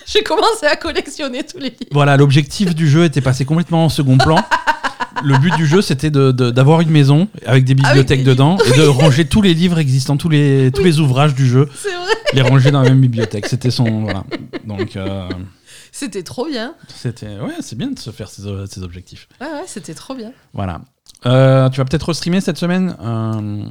Speaker 2: J'ai commencé à collectionner tous les livres.
Speaker 1: Voilà, l'objectif du jeu était passé complètement en second plan. Le but du jeu, c'était d'avoir une maison avec des bibliothèques
Speaker 2: des
Speaker 1: dedans et de ranger tous les livres existants, tous les, tous les ouvrages du jeu,
Speaker 2: C'est vrai.
Speaker 1: les ranger dans la même bibliothèque. C'était son. Voilà. Donc, euh,
Speaker 2: C'était trop bien.
Speaker 1: c'était. Ouais, c'est bien de se faire ces objectifs.
Speaker 2: Ouais, ouais, c'était trop bien.
Speaker 1: Voilà. Euh, tu vas peut-être restreamer cette semaine Euh,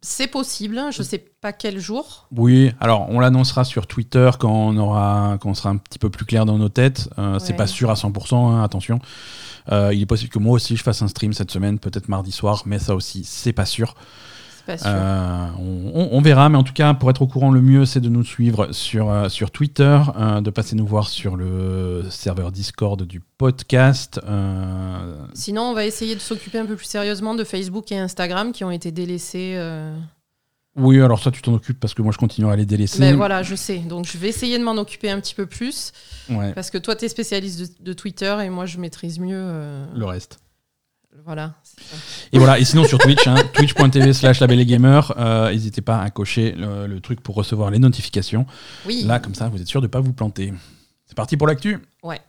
Speaker 2: C'est possible. Je sais pas quel jour.
Speaker 1: Oui, alors on l'annoncera sur Twitter quand on, aura, quand on sera un petit peu plus clair dans nos têtes. Euh, C'est
Speaker 2: Ouais.
Speaker 1: pas sûr à 100%, hein, attention. Euh, il est possible que moi aussi je fasse un stream cette semaine, peut-être mardi soir, mais ça aussi, c'est pas sûr.
Speaker 2: C'est pas sûr.
Speaker 1: Euh, on, verra, mais en tout cas, pour être au courant, le mieux c'est de nous suivre sur, euh, sur Twitter, euh, de passer nous voir sur le serveur Discord du podcast.
Speaker 2: Sinon, on va essayer de s'occuper un peu plus sérieusement de Facebook et Instagram qui ont été délaissés.
Speaker 1: Oui, alors ça, tu t'en occupes parce que moi je continue à les délaisser.
Speaker 2: Mais voilà, je sais. Donc, je vais essayer de m'en occuper un petit peu plus.
Speaker 1: Ouais,
Speaker 2: Parce que toi, tu es spécialiste de, de Twitter et moi, je maîtrise mieux.
Speaker 1: le reste.
Speaker 2: Voilà.
Speaker 1: Et voilà, et sinon sur Twitch, hein, *laughs* twitch.tv slash labellegamer, euh, n'hésitez pas à cocher le, le truc pour recevoir les notifications.
Speaker 2: Oui.
Speaker 1: Là, comme ça, vous êtes sûr de ne pas vous planter. C'est parti pour l'actu
Speaker 2: Ouais.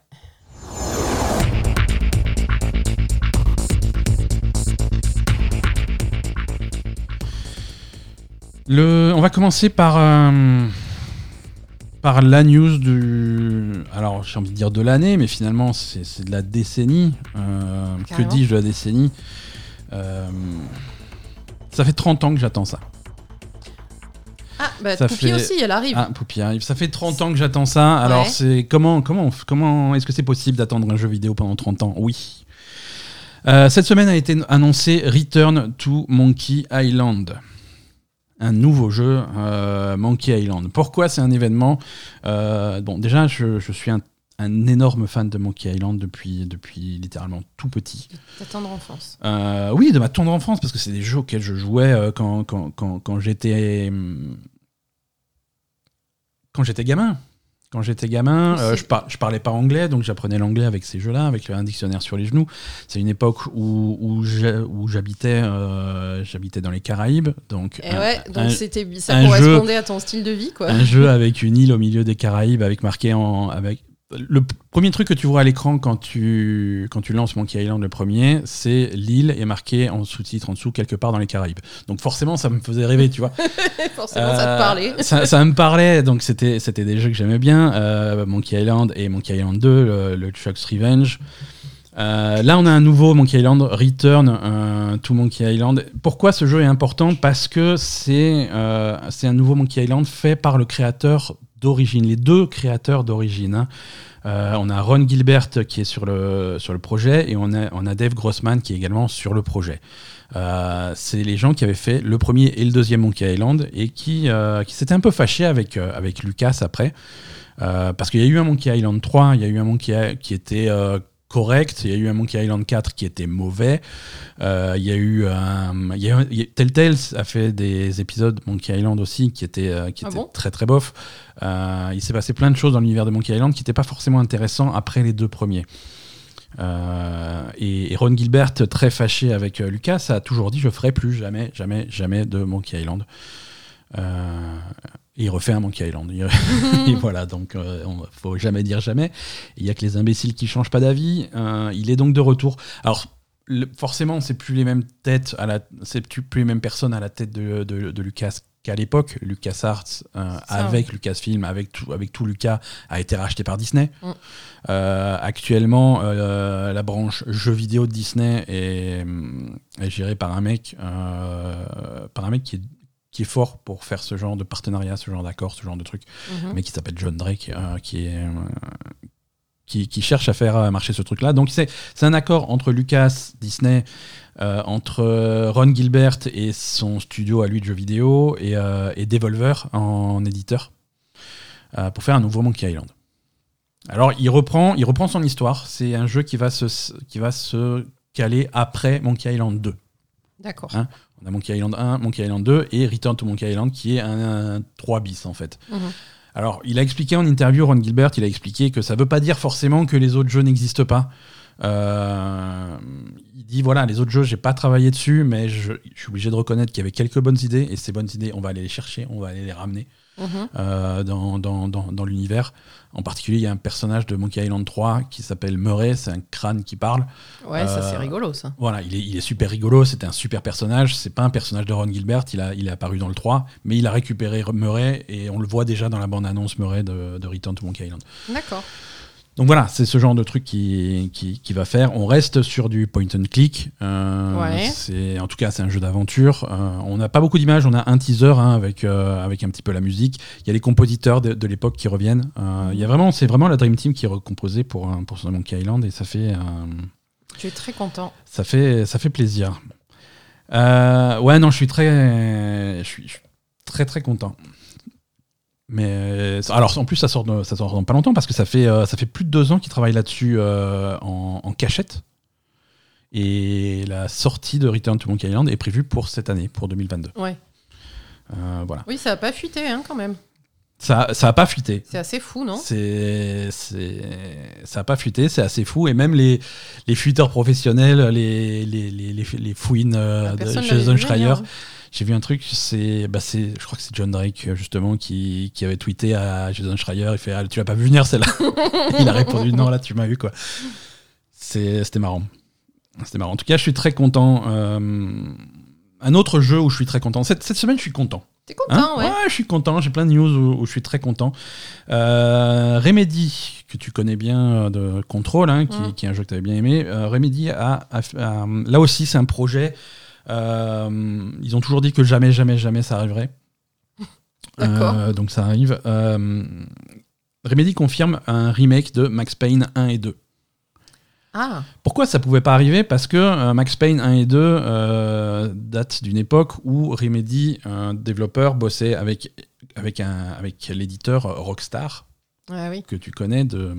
Speaker 1: Le, on va commencer par, euh, par la news du. Alors, j'ai envie de dire de l'année, mais finalement, c'est de la décennie. Euh, que dis-je de la décennie Euh, Ça fait 30 ans que j'attends ça.
Speaker 2: Ah, bah,
Speaker 1: Ça
Speaker 2: Poupie
Speaker 1: fait-
Speaker 2: aussi, elle arrive.
Speaker 1: Ah, Poupie arrive. Ça fait 30 ans que j'attends ça. Alors,
Speaker 2: Ouais.
Speaker 1: c'est comment, comment, comment est-ce que c'est possible d'attendre un jeu vidéo pendant 30 ans? Oui. Euh, cette semaine a été annoncé Return to Monkey Island. Un nouveau jeu, euh, Monkey Island. Pourquoi c'est un événement Euh, Bon, déjà, je, je suis un, un énorme fan de Monkey Island depuis, depuis littéralement tout petit.
Speaker 2: Ta tendre enfance.
Speaker 1: Euh, oui, de ma tendre enfance, parce que c'est des jeux auxquels je jouais quand, quand, quand, quand j'étais. hum, Quand j'étais gamin. Quand j'étais gamin. Euh, je, par, je parlais pas anglais, donc j'apprenais l'anglais avec ces jeux-là, avec un dictionnaire sur les genoux. C'est une époque où, où j'habitais euh, j'habitais dans les Caraïbes. Donc,
Speaker 2: Et ouais, donc c'était, ça correspondait à ton style de vie. Quoi.
Speaker 1: Un jeu avec une île au milieu des Caraïbes, avec marqué en, avec, le premier truc que tu vois à l'écran quand tu, quand tu lances Monkey Island, le premier, c'est l'île est marquée en sous-titre en dessous quelque part dans les Caraïbes. Donc forcément, ça me faisait rêver, tu vois. *laughs*
Speaker 2: forcément, ça te parlait.
Speaker 1: Euh, ça, me parlait, donc c'était, c'était des jeux que j'aimais bien. Euh, Monkey Island et Monkey Island 2, le, Chuck's Revenge. Euh, là, on a un nouveau Monkey Island, Return to Monkey Island. Pourquoi ce jeu est important? Parce que c'est, c'est un nouveau Monkey Island fait par le créateur d'origine, les deux créateurs d'origine. Hein. Euh, on a Ron Gilbert qui est sur le, projet et on a, Dave Grossman qui est également sur le projet. Euh, c'est les gens qui avaient fait le premier et le deuxième Monkey Island et qui, euh, s'étaient un peu fâchés avec, avec Lucas après. parce qu'il y a eu un Monkey Island 3, il y a eu un Monkey qui était correct. Il y a eu un Monkey Island 4 qui était mauvais. Euh, il y a eu un, Telltale a fait des épisodes Monkey Island aussi qui étaient, euh, qui ah étaient très très bof. Euh, il s'est passé plein de choses dans l'univers de Monkey Island qui n'étaient pas forcément intéressants après les deux premiers. Et, Ron Gilbert, très fâché avec Lucas, a toujours dit je ferai plus jamais, jamais, jamais de Monkey Island il refait un Monkey Island. *laughs* et voilà, donc il euh, ne faut jamais dire jamais. Il y a que les imbéciles qui changent pas d'avis. Euh, il est donc de retour. Alors forcément, c'est plus les mêmes têtes à la, c'est plus les mêmes personnes à la tête de, de, Lucas qu'à l'époque. Lucas Arts euh, avec Lucasfilm, avec tout, avec tout Lucas, a été racheté par Disney. Mm. actuellement, la branche jeux vidéo de Disney est, est gérée par un mec, par un mec qui est qui est fort pour faire ce genre de partenariat, ce genre d'accord, ce genre de truc, mhm. mais qui s'appelle John Drake, euh, qui est. Euh, qui, qui, cherche à faire euh, marcher ce truc-là. Donc c'est un accord entre Lucas, Disney, entre Ron Gilbert et son studio à lui de jeux vidéo et, et Devolver en éditeur pour faire un nouveau Monkey Island. Alors il reprend, il reprend son histoire. C'est un jeu qui va se, qui va se caler après Monkey Island 2.
Speaker 2: D'accord.
Speaker 1: Hein on a Monkey Island 1, Monkey Island 2 et Return to Monkey Island qui est un, 3 bis en fait. Mhm. Alors, il a expliqué en interview, Ron Gilbert, il a expliqué que ça ne veut pas dire forcément que les autres jeux n'existent pas. Euh, il dit voilà, les autres jeux, j'ai pas travaillé dessus, mais je, je suis obligé de reconnaître qu'il y avait quelques bonnes idées, et ces bonnes idées, on va aller les chercher, on va aller les ramener. Mhm. Euh, dans, dans, dans, l'univers. En particulier, il y a un personnage de Monkey Island 3 qui s'appelle Murray, c'est un crâne qui parle.
Speaker 2: Ouais, ça c'est euh, rigolo ça.
Speaker 1: Voilà, il est, il est super rigolo, c'était un super personnage. C'est pas un personnage de Ron Gilbert, il, a, il est apparu dans le 3, mais il a récupéré Murray et on le voit déjà dans la bande-annonce Murray de, de Return to Monkey Island.
Speaker 2: D'accord.
Speaker 1: Donc voilà, c'est ce genre de truc qui, qui, va faire. On reste sur du point and click. Euh, c'est, en tout cas, c'est un jeu d'aventure. Euh, on n'a pas beaucoup d'images. On a un teaser hein, avec, euh, avec un petit peu la musique. Il y a les compositeurs de, l'époque qui reviennent. il y a vraiment, c'est vraiment la Dream Team qui est recomposée pour, pour ce Monkey Island et ça fait.
Speaker 2: Tu es très content.
Speaker 1: Ça fait, ça fait plaisir. ouais, non, je suis très, je suis très très content. Mais euh, alors en plus ça sort, ça sort dans pas longtemps parce que ça fait, euh, ça fait plus de deux ans qu'il travaille là-dessus euh, en, cachette. Et la sortie de Return to Monkey Island est prévue pour cette année, pour 2022.
Speaker 2: Ouais.
Speaker 1: voilà.
Speaker 2: Oui, ça a pas fuité hein, quand même.
Speaker 1: Ça, ça a pas fuité.
Speaker 2: C'est assez fou, non?
Speaker 1: C'est, ça a pas fuité, c'est assez fou. Et même les, les fuiteurs professionnels, les, les, les, les fouines de, chez Schreier, j'ai vu un truc, c'est, bah c'est, je crois que c'est John Drake justement qui, qui, avait tweeté à Jason Schreier, il fait ah, tu l'as pas vu venir celle-là *laughs* Il a répondu non là tu m'as vu quoi. c'était marrant. C'était marrant. En tout cas, je suis très content. Euh, un autre jeu où je suis très content. Cette, cette semaine, je suis content.
Speaker 2: T'es content, hein ouais.
Speaker 1: je suis content. J'ai plein de news où, je suis très content. Euh, Remedy, que tu connais bien euh, de Control, hein, qui, qui, est un jeu que tu avais bien aimé. Euh, Remedy a, là aussi, c'est un projet euh, ils ont toujours dit que jamais, jamais, jamais ça arriverait. *laughs* Euh, donc ça arrive. Euh, Remedy confirme un remake de Max Payne 1 et 2.
Speaker 2: Ah.
Speaker 1: Pourquoi ça pouvait pas arriver? Parce que Max Payne 1 et 2 datent d'une époque où Remedy, un développeur, bossait avec, avec, un, avec l'éditeur Rockstar,
Speaker 2: ah
Speaker 1: que tu connais de,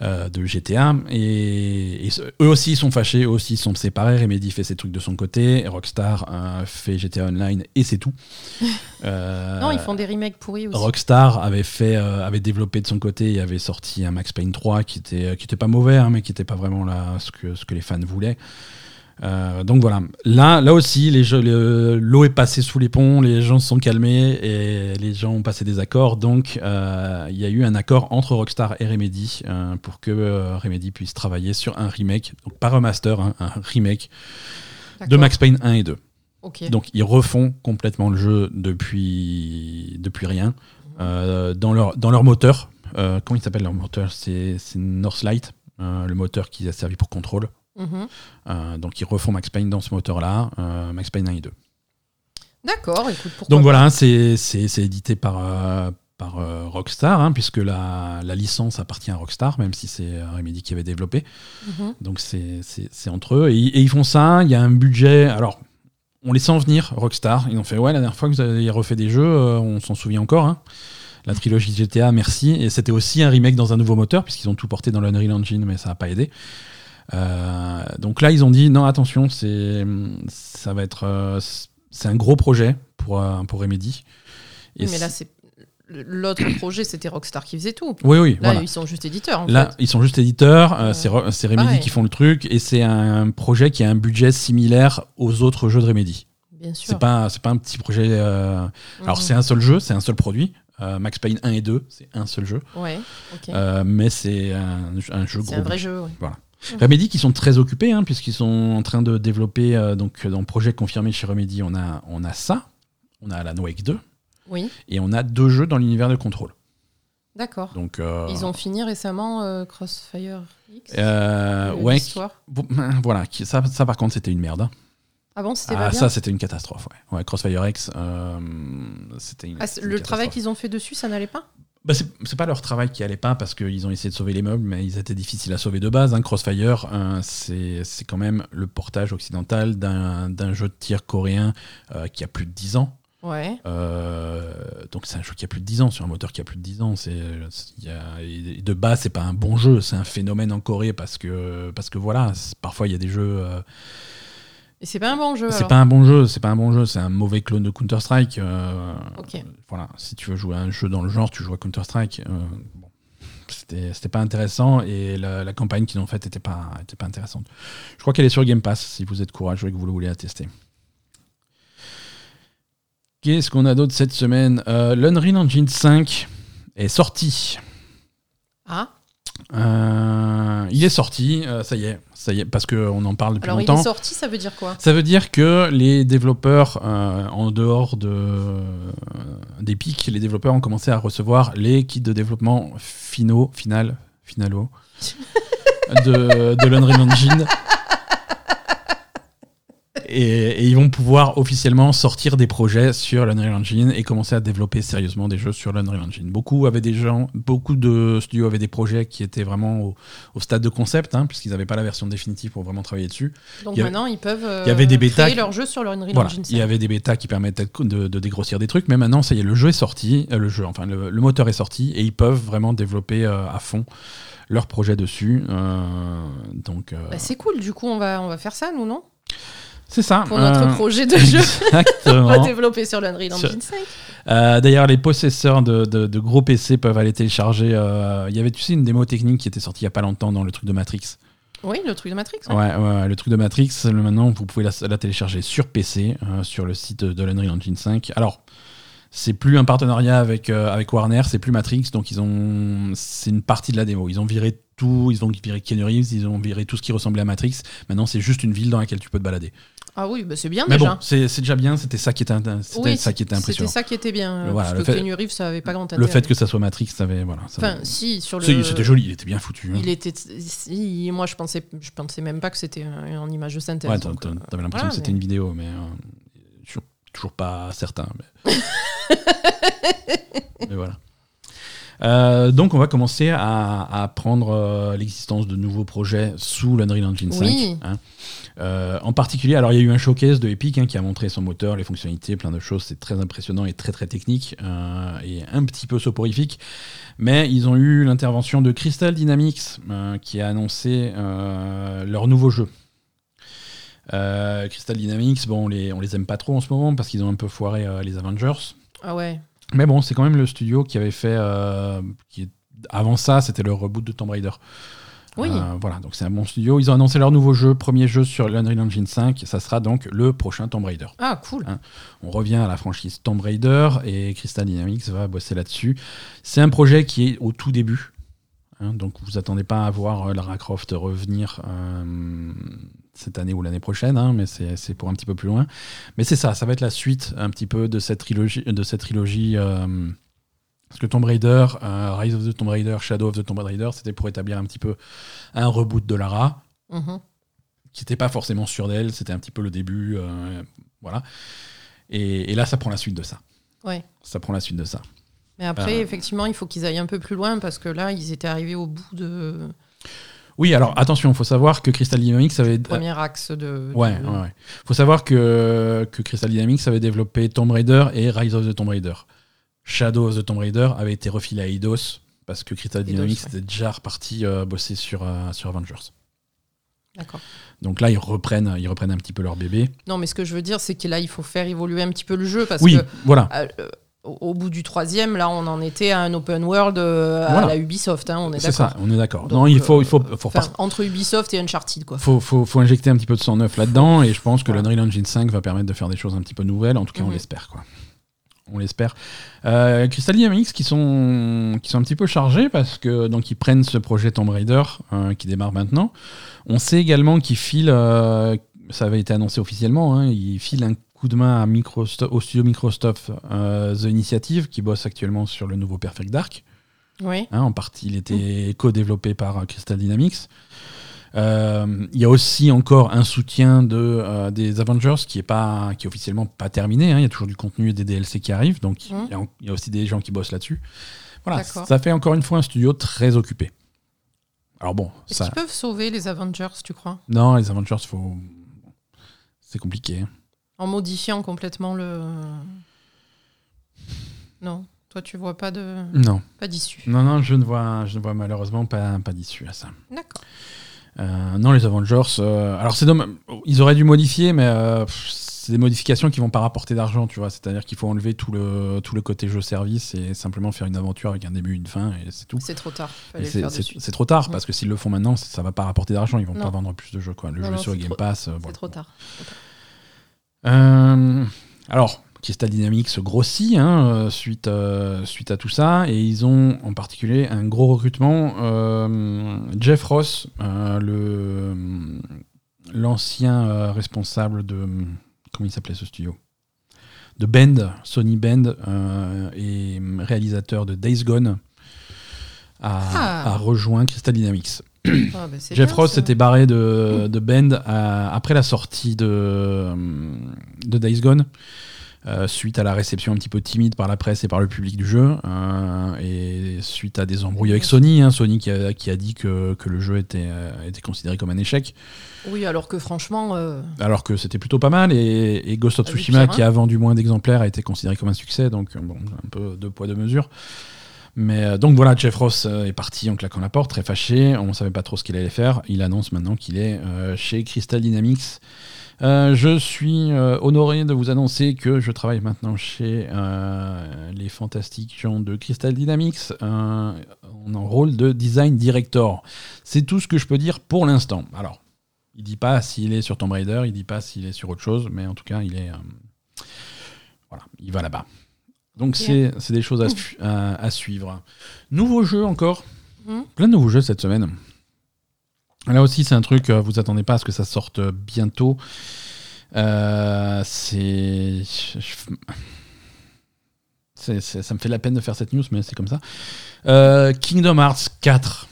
Speaker 1: euh, de GTA. Et, eux aussi sont fâchés, eux aussi sont séparés. Remedy fait ses trucs de son côté, Rockstar euh, fait GTA Online et c'est tout. *laughs*
Speaker 2: non, ils font des remakes pourris aussi.
Speaker 1: Rockstar avait fait, avait développé de son côté et avait sorti un Max Payne 3 qui était, qui était pas mauvais, hein, mais qui était pas vraiment là ce que, ce que les fans voulaient. Euh, donc voilà, là, là aussi, l'eau est passée sous les ponts, les gens se sont calmés et les gens ont passé des accords. Donc euh, il y a eu un accord entre Rockstar et Remedy euh, pour que Remedy puisse travailler sur un remake, donc pas remaster, hein, un remake de Max Payne 1 et 2. Donc ils refont complètement le jeu depuis, depuis rien dans, leur, dans leur moteur. comment il s'appelle leur moteur? C'est Northlight, le moteur qui a servi pour Control. Mhm. Euh, donc ils refont Max Payne dans ce moteur-là, euh, Max Payne 1 et 2.
Speaker 2: D'accord, écoute, pourquoi
Speaker 1: Donc voilà, c'est édité par, euh, par Rockstar, hein, puisque la, la, licence appartient à Rockstar, même si c'est Remedy qui avait développé. Mhm. Donc c'est entre eux. Et, ils font ça, il y a un budget. Alors, on les sent venir, Rockstar. Ils ont fait Ouais, la dernière fois que vous avez refait des jeux, on s'en souvient encore. Hein. La trilogie GTA, merci. Et c'était aussi un remake dans un nouveau moteur, puisqu'ils ont tout porté dans l'Unreal Engine, mais ça n'a pas aidé. Euh, donc là, ils ont dit non, attention, c'est ça va être euh, c'est un gros projet pour euh, pour Remedy.
Speaker 2: Et mais là, c'est l'autre projet, c'était Rockstar qui faisait tout.
Speaker 1: Oui, oui.
Speaker 2: Là, ils sont juste éditeurs.
Speaker 1: là, ils sont juste éditeurs. c'est Remedy qui font le truc et c'est un projet qui a un budget similaire aux autres jeux de Remedy.
Speaker 2: Bien sûr.
Speaker 1: C'est pas, c'est pas un petit projet. Alors, mhm. c'est un seul jeu, c'est un seul produit. Max Payne 1 et 2, c'est un seul jeu.
Speaker 2: Ouais,
Speaker 1: mais c'est un, un, jeu gros.
Speaker 2: C'est un vrai jeu, oui.
Speaker 1: Voilà. Remedy qui sont très occupés, hein, puisqu'ils sont en train de développer, euh, donc dans le projet confirmé chez Remedy, on a, on a ça, on a Alan Wake 2,
Speaker 2: oui.
Speaker 1: et on a deux jeux dans l'univers de contrôle.
Speaker 2: D'accord.
Speaker 1: Donc, euh,
Speaker 2: Ils ont fini récemment euh, Crossfire X
Speaker 1: Ouais, *laughs* voilà, ça, ça par contre c'était une merde. Hein.
Speaker 2: Ah bon, c'était ah,
Speaker 1: Ça c'était une catastrophe, ouais. Crossfire X, c'était
Speaker 2: ah, Le travail qu'ils ont fait dessus, ça n'allait pas?
Speaker 1: Bah c'est pas leur travail qui allait pas parce qu'ils ont essayé de sauver les meubles, mais ils étaient difficiles à sauver de base. Hein. Crossfire, hein, c'est quand même le portage occidental d'un jeu de tir coréen euh, qui a plus de 10 ans.
Speaker 2: Ouais.
Speaker 1: Euh, donc c'est un jeu qui a plus de 10 ans, sur un moteur qui a plus de 10 ans. C'est, de base, c'est pas un bon jeu, c'est un phénomène en Corée parce que, parce que voilà, parfois il y a des jeux.
Speaker 2: Et c'est pas un bon jeu.
Speaker 1: C'est pas un bon jeu, c'est pas un bon jeu, c'est un mauvais clone de Counter Strike.
Speaker 2: Euh,
Speaker 1: voilà, si tu veux jouer à un jeu dans le genre, tu joues à Counter Strike. Euh, bon, c'était pas intéressant et la, campagne qu'ils ont faite était pas, était pas intéressante. Je crois qu'elle est sur Game Pass si vous êtes courageux et que vous le voulez la tester. Qu'est-ce qu'on a d'autre cette semaine? Euh, L'Unreal Engine 5 est sorti.
Speaker 2: Ah
Speaker 1: euh, il est sorti, euh, ça y est, ça y est, parce qu'on en parle depuis
Speaker 2: Alors,
Speaker 1: longtemps.
Speaker 2: il est sorti, ça veut dire quoi?
Speaker 1: Ça veut dire que les développeurs, euh, en dehors de, d'Epic, les développeurs ont commencé à recevoir les kits de développement finaux, final, finalo, *laughs* de, de l'Unreal Engine et, ils vont pouvoir officiellement sortir des projets sur l'Unreal Engine et commencer à développer sérieusement des jeux sur l'Unreal Engine. Beaucoup avaient des gens, beaucoup de studios avaient des projets qui étaient vraiment au, stade de concept, hein, puisqu'ils n'avaient pas la version définitive pour vraiment travailler dessus.
Speaker 2: Donc maintenant, ils peuvent
Speaker 1: y avait des créer
Speaker 2: leur jeu sur l'Unreal Engine.
Speaker 1: Il y avait des bêtas qui permettaient de, dégrossir des trucs, mais maintenant, ça y est, le jeu est sorti, euh, le jeu, enfin le, moteur est sorti, et ils peuvent vraiment développer euh, à fond leur projet dessus. Euh, donc,
Speaker 2: bah, c'est cool. Du coup, on va on va faire ça, nous, non?
Speaker 1: C'est ça.
Speaker 2: Pour notre euh, projet de jeu. *laughs* Développer sur l'Unreal Engine 5.
Speaker 1: Euh, d'ailleurs, les possesseurs de, gros PC peuvent aller télécharger. Euh, il y avait, tu sais, une démo technique qui était sortie il n'y a pas longtemps dans le truc de Matrix.
Speaker 2: Oui, le truc de Matrix.
Speaker 1: Ouais, le truc de Matrix. Maintenant, vous pouvez la, télécharger sur PC, sur le site de l'Unreal Engine 5. Alors, c'est plus un partenariat avec, avec Warner, c'est plus Matrix, donc ils ont, c'est une partie de la démo. Ils ont viré tout, ils ont viré Keanu Reeves, ils ont viré tout ce qui ressemblait à Matrix. Maintenant, c'est juste une ville dans laquelle tu peux te balader.
Speaker 2: Ah oui, bah c'est bien
Speaker 1: mais
Speaker 2: déjà.
Speaker 1: bon, c'est déjà bien, c'était ça qui était, ça qui était impressionnant.
Speaker 2: C'était ça qui était bien. Voilà, parce que Keanu Reeves, ça avait pas grand intérêt.
Speaker 1: Le fait que ça soit Matrix, ça avait. Voilà,
Speaker 2: enfin, si, sur le.
Speaker 1: C'était joli, il était bien foutu.
Speaker 2: Hein. Il était. Si, moi, je pensais, je pensais même pas que c'était en image de synthèse.
Speaker 1: Ouais, t'avais l'impression que c'était une vidéo, mais. Euh, toujours pas certain. Mais, *laughs* mais voilà. Euh, donc on va commencer à, à apprendre euh, l'existence de nouveaux projets sous l'Unreal Engine 5.
Speaker 2: Oui.
Speaker 1: Hein. Euh, en particulier, alors il y a eu un showcase de Epic hein, qui a montré son moteur, les fonctionnalités, plein de choses. C'est très impressionnant et très très technique euh, et un petit peu soporifique. Mais ils ont eu l'intervention de Crystal Dynamics euh, qui a annoncé leur nouveau jeu. Crystal Dynamics, bon, on les, on les aime pas trop en ce moment parce qu'ils ont un peu foiré les Avengers.
Speaker 2: Ah ouais.
Speaker 1: Mais bon, c'est quand même le studio qui avait fait. qui, avant ça, c'était le reboot de Tomb Raider.
Speaker 2: Oui.
Speaker 1: Euh, voilà, donc c'est un bon studio. Ils ont annoncé leur nouveau jeu, premier jeu sur l'Unreal Engine 5. Ça sera donc le prochain Tomb Raider.
Speaker 2: Ah, cool.
Speaker 1: Hein. On revient à la franchise Tomb Raider et Crystal Dynamics va bosser là-dessus. C'est un projet qui est au tout début. hein, donc vous attendez pas à voir euh, Lara Croft revenir euh, cette année ou l'année prochaine, hein, mais c'est c'est pour un petit peu plus loin. Mais c'est ça, ça va être la suite un petit peu de cette trilogie. De cette trilogie euh, parce que Tomb Raider, euh, Rise of the Tomb Raider, Shadow of the Tomb Raider, c'était pour établir un petit peu un reboot de Lara
Speaker 2: Mhm.
Speaker 1: qui n'était pas forcément sûr d'elle, c'était un petit peu le début, euh, voilà. Et, et là, ça prend la suite de ça.
Speaker 2: Ouais.
Speaker 1: Ça prend la suite de ça.
Speaker 2: Mais après,
Speaker 1: Euh.
Speaker 2: effectivement, il faut qu'ils aillent un peu plus loin parce que là, ils étaient arrivés au bout de
Speaker 1: Oui, alors attention, il faut savoir que Crystal Dynamics avait.
Speaker 2: premier axe de.
Speaker 1: Ouais,
Speaker 2: de-
Speaker 1: ouais, ouais. faut savoir que, que Crystal Dynamics avait développé Tomb Raider et Rise of the Tomb Raider. Shadow of the Tomb Raider avait été refilé à Eidos parce que Crystal Dynamics
Speaker 2: ouais.
Speaker 1: était déjà reparti euh, bosser sur, euh, sur Avengers.
Speaker 2: D'accord.
Speaker 1: Donc là, ils reprennent, ils reprennent un petit peu leur bébé.
Speaker 2: Non, mais ce que je veux dire, c'est que là, il faut faire évoluer un petit peu le jeu parce
Speaker 1: oui,
Speaker 2: que
Speaker 1: voilà.
Speaker 2: euh, au bout du troisième, là, on en était à un open world euh, à la Ubisoft. hein, on est
Speaker 1: C'est ça, on est d'accord. Non, il faut, il faut,
Speaker 2: entre Ubisoft et Uncharted, quoi.
Speaker 1: faut, faut, faut injecter un petit peu de sang neuf là-dedans et je pense que
Speaker 2: Voilà.
Speaker 1: l'Unreal Engine 5 va permettre de faire des choses un petit peu nouvelles. En tout cas, on
Speaker 2: Mhm.
Speaker 1: l'espère. quoi. On l'espère. Euh, Crystal Dynamics qui sont, qui sont un petit peu chargés parce que donc ils prennent ce projet Tomb Raider euh, qui démarre maintenant. On sait également qu'ils filent, euh, ça avait été annoncé officiellement, hein, ils filent un coup de main à au studio Microsoft euh, The Initiative qui bosse actuellement sur le nouveau Perfect Dark.
Speaker 2: Oui.
Speaker 1: Hein, en partie, il était co-développé par Crystal Dynamics. Euh, Il y a aussi encore un soutien de, euh, des Avengers qui est, pas, qui est officiellement pas terminé. hein. Il y a toujours du contenu et des DLC qui arrivent, donc il
Speaker 2: Mhm.
Speaker 1: y a en- il y, a aussi des gens qui bossent là-dessus. Voilà, ça fait encore une fois un studio très occupé. Alors bon, ça,
Speaker 2: qu'ils peuvent sauver les Avengers, tu crois?
Speaker 1: Non, les Avengers, faut, c'est compliqué. hein.
Speaker 2: En modifiant complètement le. Non, toi, tu vois pas de
Speaker 1: Non,
Speaker 2: pas d'issue.
Speaker 1: non, non, je ne vois, je ne vois malheureusement pas, pas d'issue à ça.
Speaker 2: D'accord.
Speaker 1: Euh, non, les Avengers. euh, alors c'est dommage. Ils auraient dû modifier, mais euh, c'est des modifications qui vont pas rapporter d'argent, tu vois. C'est-à-dire qu'il faut enlever tout le tout le côté jeu service et simplement faire une aventure avec un début, une fin et c'est tout.
Speaker 2: C'est trop tard.
Speaker 1: C'est trop tard
Speaker 2: Mm.
Speaker 1: parce que s'ils le font maintenant, ça, va pas rapporter d'argent. Ils vont
Speaker 2: Non.
Speaker 1: pas vendre plus de jeux, quoi. Le
Speaker 2: Non,
Speaker 1: jeu
Speaker 2: non,
Speaker 1: sur Game
Speaker 2: trop-
Speaker 1: Pass.
Speaker 2: C'est trop tard.
Speaker 1: Euh, alors, Crystal Dynamics grossit hein, euh, suite, euh, suite à tout ça, et ils ont en particulier un gros recrutement. Euh, Jeff Ross, euh, le l'ancien responsable de comment il s'appelait ce studio? De Bend, Sony Bend, et réalisateur de Days Gone, a,
Speaker 2: Ah.
Speaker 1: a rejoint Crystal Dynamics. *coughs*
Speaker 2: Ah, bah,
Speaker 1: Jeff Ross s'était barré de, de Bend à- après la sortie de, de Days Gone, suite à la réception un petit peu timide par la presse et par le public du jeu, euh, et suite à des embrouilles avec Sony, hein, Sony qui a, qui a dit que, que le jeu était, euh, était considéré comme un échec,
Speaker 2: Oui, alors que franchement, euh,
Speaker 1: alors que c'était plutôt pas mal, et, et Ghost of
Speaker 2: Ah
Speaker 1: Tsushima, qui a vendu moins d'exemplaires, a été considéré comme un succès, donc euh, bon, un peu deux poids, deux mesures. Mais euh, donc voilà, Jeff Ross euh, est parti en claquant la porte, très fâché. On ne savait pas trop ce qu'il allait faire. Il annonce maintenant qu'il est euh, chez Crystal Dynamics. Euh, je suis euh, honoré de vous annoncer que je travaille maintenant chez euh, les fantastiques gens de Crystal Dynamics en rôle de design director. C'est tout ce que je peux dire pour l'instant. Alors, il dit pas s'il est sur Tomb Raider, il dit pas s'il est sur autre chose, mais en tout cas, il est voilà, il va là-bas. Donc c'est c'est des choses à, su- à- à suivre. Nouveau jeu encore,
Speaker 2: Mhm.
Speaker 1: plein de nouveaux jeux cette semaine. Là aussi, c'est un truc, euh, vous attendez pas à ce que ça sorte bientôt. Euh, c'est. ça me fait la peine de faire cette news, mais c'est comme ça. Euh, Kingdom Hearts 4.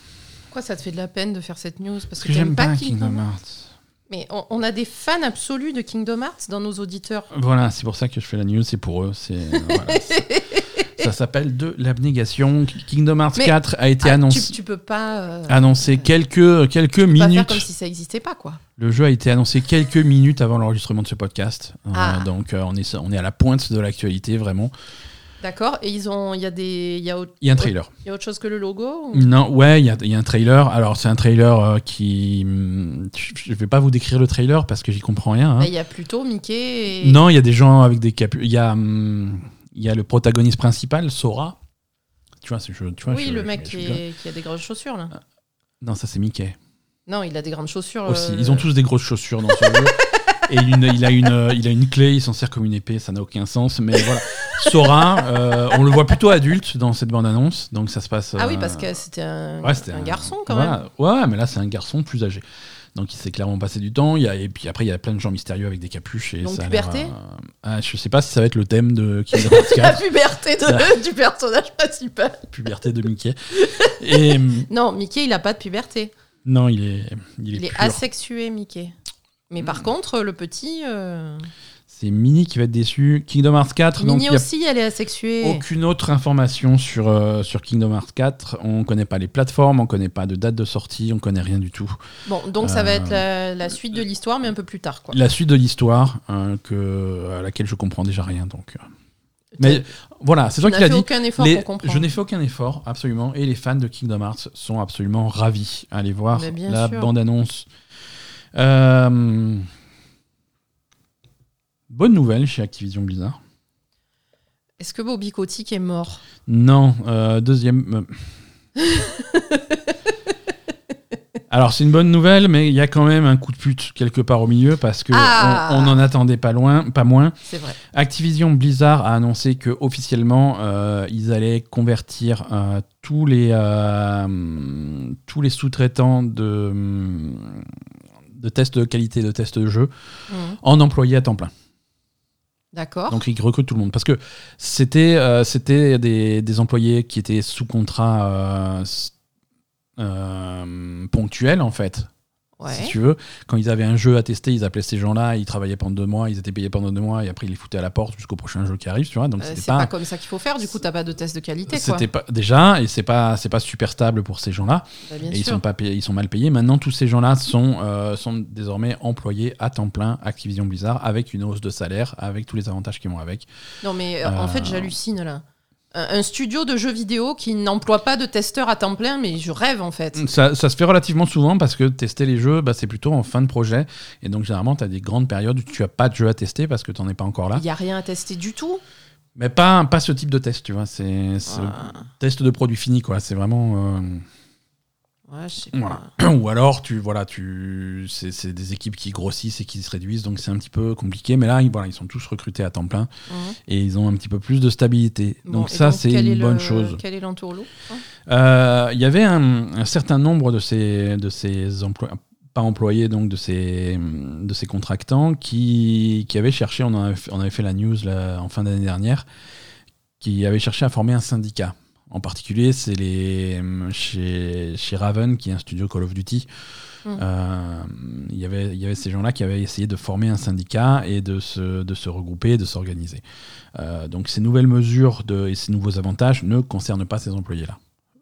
Speaker 2: pourquoi ça te fait de la peine de faire cette news? Parce que,
Speaker 1: que j'aime
Speaker 2: pas
Speaker 1: pas
Speaker 2: Kingdom,
Speaker 1: Kingdom
Speaker 2: Hearts. Mais on, on a des fans absolus de Kingdom Hearts dans nos auditeurs.
Speaker 1: Voilà, c'est pour ça que je fais la news, c'est pour eux. C'est, voilà, c'est- *laughs* ça s'appelle de l'abnégation. Kingdom Hearts
Speaker 2: Mais-
Speaker 1: 4 a été
Speaker 2: Ah,
Speaker 1: annoncé,
Speaker 2: tu, tu peux pas. euh,
Speaker 1: annoncé quelques, quelques
Speaker 2: pas faire
Speaker 1: minutes.
Speaker 2: comme si ça existait pas, quoi.
Speaker 1: Le jeu a été annoncé quelques minutes avant l'enregistrement de ce podcast. Euh,
Speaker 2: Ah.
Speaker 1: donc euh, on, est, on est à la pointe de l'actualité, vraiment.
Speaker 2: D'accord. Et ils ont, il y a des, il y a autre,
Speaker 1: Il y a un trailer.
Speaker 2: il y a autre chose que le logo. ou-
Speaker 1: Non, ouais, il y y a un trailer. Alors c'est un trailer euh, qui... Je vais pas vous décrire le trailer parce que j'y comprends rien. hein.
Speaker 2: Bah, Il y a plutôt Mickey. Et...
Speaker 1: Non, il y a des gens avec des capus. Il y a, hum, Il y a le protagoniste principal, Sora. Tu vois, je, tu vois,
Speaker 2: oui,
Speaker 1: je-
Speaker 2: le
Speaker 1: je-
Speaker 2: mec qui,
Speaker 1: je-
Speaker 2: est- qui a des grosses chaussures, là.
Speaker 1: Non, ça c'est Mickey.
Speaker 2: Non, il a des grandes chaussures.
Speaker 1: Aussi,
Speaker 2: euh,
Speaker 1: ils ont tous des grosses chaussures dans ce jeu. *laughs* Et une- il, a une, il a une clé, il s'en sert comme une épée, ça n'a aucun sens. Mais voilà. Sora, euh, on le voit plutôt adulte dans cette bande-annonce, donc ça se passe.
Speaker 2: Ah oui,
Speaker 1: euh,
Speaker 2: parce que c'était un,
Speaker 1: ouais, c'était
Speaker 2: un garçon, quand même.
Speaker 1: Ouais, mais là c'est un garçon plus âgé. Donc il s'est clairement passé du temps. Il y a, et puis après, il y a plein de gens mystérieux avec des capuches. Et
Speaker 2: Donc,
Speaker 1: ça
Speaker 2: puberté
Speaker 1: euh, ah, Je sais pas si ça va être le thème de *laughs* Kingdom Hearts
Speaker 2: La
Speaker 1: 4,
Speaker 2: puberté de- du personnage principal.
Speaker 1: puberté de Mickey. *laughs* Et hum,
Speaker 2: Non, Mickey, il a pas de puberté.
Speaker 1: non, il est, il est,
Speaker 2: Il est
Speaker 1: pur.
Speaker 2: asexué, Mickey. Mais par contre, le petit. euh,
Speaker 1: C'est Minnie qui va être déçu. Kingdom Hearts 4, donc il
Speaker 2: Minnie
Speaker 1: y a
Speaker 2: aussi, elle est asexuée.
Speaker 1: Aucune autre information sur, euh, sur Kingdom Hearts 4. On connaît pas les plateformes, on connaît pas de date de sortie, on connaît rien du tout.
Speaker 2: Bon, donc ça va
Speaker 1: Euh,
Speaker 2: être la, la suite de l'histoire, mais un peu plus tard, quoi.
Speaker 1: La suite de l'histoire, hein, que, à laquelle je comprends déjà rien. Donc, euh. Mais voilà, c'est toi qui l'as
Speaker 2: fait
Speaker 1: dit.
Speaker 2: aucun effort
Speaker 1: Les-
Speaker 2: pour comprendre.
Speaker 1: je n'ai fait aucun effort, absolument. Et les fans de Kingdom Hearts sont absolument ravis. Allez voir la bande-annonce. Euh, Bonne nouvelle chez Activision Blizzard.
Speaker 2: Est-ce que Bobby Kotick est mort?
Speaker 1: Non, euh, deuxième. euh. *laughs* Alors c'est une bonne nouvelle, mais il y a quand même un coup de pute quelque part au milieu parce que
Speaker 2: Ah.
Speaker 1: on, on en attendait pas loin, pas moins.
Speaker 2: C'est vrai.
Speaker 1: Activision Blizzard a annoncé que officiellement euh, ils allaient convertir euh, tous les euh, tous les sous-traitants de de tests de qualité, de tests de jeu,
Speaker 2: Mhm.
Speaker 1: en employés à temps plein.
Speaker 2: D'accord.
Speaker 1: Donc ils recrutent tout le monde. Parce que c'était euh, des, employés qui étaient sous contrat euh, euh, ponctuel en fait.
Speaker 2: Ouais.
Speaker 1: Si tu veux, quand ils avaient un jeu à tester, ils appelaient ces gens-là, ils travaillaient pendant deux mois, ils étaient payés pendant deux mois, et après ils les foutaient à la porte jusqu'au prochain jeu qui arrive, tu vois. Donc
Speaker 2: Euh, c'est pas...
Speaker 1: pas,
Speaker 2: comme ça qu'il faut faire, du coup, t'as pas de test de qualité,
Speaker 1: c'était pas déjà, et c'est pas c'est pas super stable pour ces gens-là.
Speaker 2: Bah,
Speaker 1: Et ils sont pas payés- ils sont mal payés. Maintenant, tous ces gens-là sont euh, sont désormais employés à temps plein Activision Blizzard avec une hausse de salaire, avec tous les avantages qui vont avec.
Speaker 2: Non, mais euh, en
Speaker 1: Euh,
Speaker 2: fait, j'hallucine là. Un, studio de jeux vidéo qui n'emploie pas de testeurs à temps plein, mais je rêve en fait.
Speaker 1: Ça, ça se fait relativement souvent parce que tester les jeux, bah, c'est plutôt en fin de projet. Et donc, généralement, tu as des grandes périodes où tu as pas de jeu à tester parce que tu n'en es pas encore là.
Speaker 2: Il n'y a rien à tester du tout.
Speaker 1: Mais pas, pas ce type de test, tu vois. C'est c'est
Speaker 2: Ah,
Speaker 1: test de produit fini, quoi. C'est vraiment. euh,
Speaker 2: ouais, je sais pas.
Speaker 1: Voilà. *clears throat* Ou alors, tu, voilà, tu, c'est des équipes qui grossissent et qui se réduisent, donc c'est un petit peu compliqué. Mais là, ils, voilà, ils sont tous recrutés à temps plein et ils ont un petit peu plus de stabilité.
Speaker 2: Bon,
Speaker 1: donc ça, c'est une
Speaker 2: le-
Speaker 1: bonne chose.
Speaker 2: Quel est l'entourloupe hein?
Speaker 1: Euh, Il y avait un, un certain nombre de ces, de ces emplois, pas employés, donc de ces, de ces contractants qui, qui avaient cherché, on, avait, fait- on avait fait la news là, en fin d'année dernière, qui avaient cherché à former un syndicat. En particulier, c'est les chez, chez Raven, qui est un studio Call of Duty.
Speaker 2: Mhm.
Speaker 1: Euh, il y avait- il y avait ces gens-là qui avaient essayé de former un syndicat et de se, de se regrouper, de s'organiser. Euh, donc ces nouvelles mesures de, et ces nouveaux avantages ne concernent pas ces employés-là.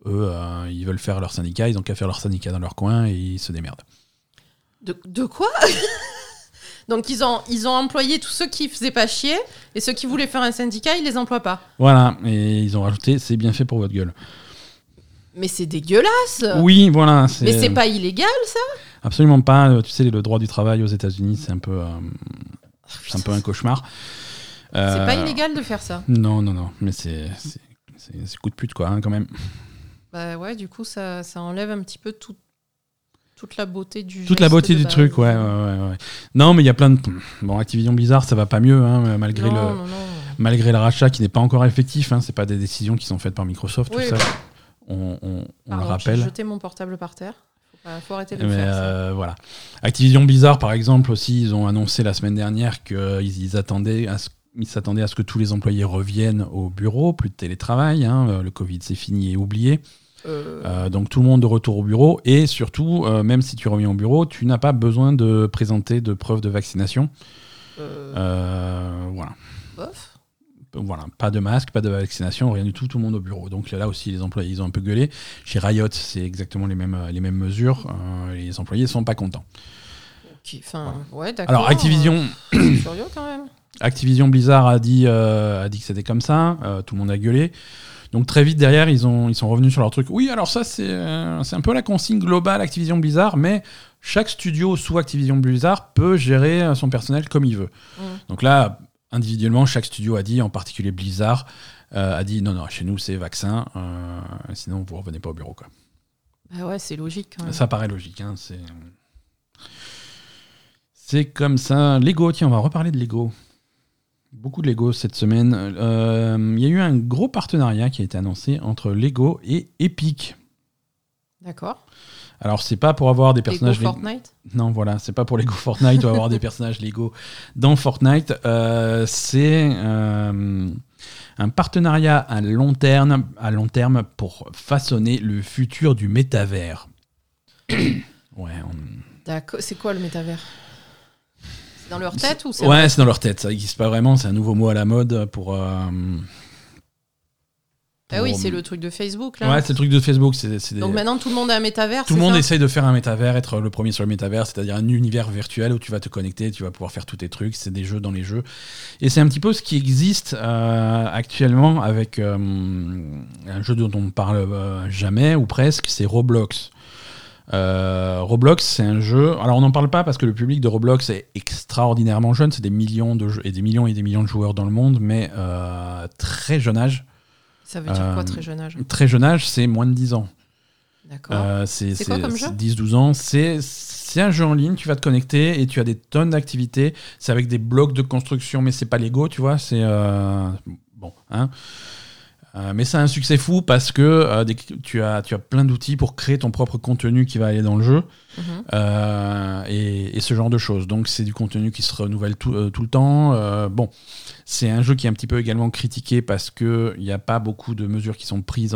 Speaker 1: Eux, euh, ils veulent faire leur syndicat, ils ont qu'à faire leur syndicat dans leur coin et ils se démerdent.
Speaker 2: de, de quoi? *laughs* Donc ils ont, ils ont employé tous ceux qui faisaient pas chier et ceux qui voulaient faire un syndicat, ils les emploient pas.
Speaker 1: Voilà, et ils ont rajouté c'est bien fait pour votre gueule.
Speaker 2: Mais c'est dégueulasse.
Speaker 1: Oui, voilà.
Speaker 2: Mais c'est pas illégal ça?
Speaker 1: Absolument pas. Euh, Tu sais, le droit du travail aux États-Unis, c'est un peu, euh, c'est un peu un cauchemar.
Speaker 2: C'est
Speaker 1: Euh,
Speaker 2: pas illégal de faire ça.
Speaker 1: Non, non, non, mais c'est c'est- c'est c'est coup de pute, quoi, hein, quand même.
Speaker 2: Bah ouais, du coup ça, ça enlève un petit peu tout- toute la beauté du
Speaker 1: Toute la beauté du truc, ouais, ouais, ouais, ouais. Non, mais il y a plein de. Bon, Activision Blizzard, ça va pas mieux, hein, malgré,
Speaker 2: non,
Speaker 1: le,
Speaker 2: non, non.
Speaker 1: malgré le rachat qui n'est pas encore effectif. Hein, c'est pas des décisions qui sont faites par Microsoft,
Speaker 2: Oui,
Speaker 1: tout ça. On, on- on le rappelle.
Speaker 2: J'ai jeté mon portable par terre. Pas- faut arrêter de
Speaker 1: Mais
Speaker 2: faire. ça.
Speaker 1: euh, voilà. Activision Blizzard, par exemple, aussi, ils ont annoncé la semaine dernière qu'ils ils attendaient à ce ils s'attendaient à ce que tous les employés reviennent au bureau, plus de télétravail. hein, euh, le Covid, c'est fini et oublié.
Speaker 2: Euh,
Speaker 1: Euh, donc tout le monde de retour au bureau. Et surtout, euh, même si tu reviens au bureau, tu n'as pas besoin de présenter de preuves de vaccination. voilà.
Speaker 2: bof.
Speaker 1: Voilà, pas de masque, pas de vaccination, rien du tout, tout le monde au bureau. Donc là aussi, les employés, ils ont un peu gueulé. Chez Riot, c'est exactement les mêmes, les mêmes mesures. Euh, les employés sont pas contents.
Speaker 2: Ok, Enfin, ouais.
Speaker 1: Alors Activision,
Speaker 2: euh, curieux quand même. *coughs*
Speaker 1: Activision Blizzard a dit, euh, a dit que c'était comme ça, tout le monde a gueulé. Donc très vite derrière, ils, ont, ils sont revenus sur leur truc. Oui, alors ça, c'est euh, c'est un peu la consigne globale Activision Blizzard, mais chaque studio sous Activision Blizzard peut gérer euh, son personnel comme il veut.
Speaker 2: Mm.
Speaker 1: Donc là, individuellement, chaque studio a dit, en particulier Blizzard, a dit non, non, chez nous c'est vaccin, sinon vous revenez pas au bureau. Quoi.
Speaker 2: Bah ouais, c'est logique.
Speaker 1: Ça paraît logique. Hein, c'est... c'est comme ça. Lego, tiens, on va reparler de Lego. Beaucoup de Lego cette semaine. Il y a eu un gros partenariat qui a été annoncé entre Lego et Epic.
Speaker 2: D'accord.
Speaker 1: Alors c'est pas pour avoir des personnages
Speaker 2: Lego Fortnite?
Speaker 1: Non voilà, c'est pas pour Lego Fortnite ou avoir des personnages Lego dans Fortnite. Euh, c'est euh, un partenariat à long terme, à long terme pour façonner le futur du métavers. *coughs*
Speaker 2: ouais. D'accord. C'est quoi le métavers? C'est dans leur tête ou
Speaker 1: c'est Ouais, c'est dans leur tête. Ça n'existe pas vraiment. C'est un nouveau mot à la mode pour. Euh,
Speaker 2: ah oui, c'est le truc de Facebook. Là.
Speaker 1: Ouais, c'est le truc de Facebook.
Speaker 2: Donc maintenant, tout le monde a un métavers.
Speaker 1: Tout le monde essaye de faire un métavers, être le premier sur le métavers, c'est-à-dire un univers virtuel où tu vas te connecter, tu vas pouvoir faire tous tes trucs. C'est des jeux dans les jeux. Et c'est un petit peu ce qui existe euh, actuellement avec euh, un jeu dont on ne parle euh, jamais ou presque, c'est Roblox. Roblox, c'est un jeu. Alors, on n'en parle pas parce que le public de Roblox est extraordinairement jeune. C'est des millions de et des millions et des millions de joueurs dans le monde, mais très jeune âge.
Speaker 2: Ça veut dire quoi, très jeune âge?
Speaker 1: Très jeune âge, c'est moins de 10 ans.
Speaker 2: D'accord. Euh, c'est quoi comme jeu?
Speaker 1: 10-12 ans. C'est un jeu en ligne, tu vas te connecter et tu as des tonnes d'activités. C'est avec des blocs de construction, mais c'est pas Lego, tu vois. C'est. Euh, bon, hein. Euh, mais c'est un succès fou parce que euh, tu, as, tu as plein d'outils pour créer ton propre contenu qui va aller dans le jeu mhm. euh, et, ce genre de choses. Donc c'est du contenu qui se renouvelle tout, le temps. bon, c'est un jeu qui est un petit peu également critiqué parce qu'il n'y a pas beaucoup de mesures qui sont, prises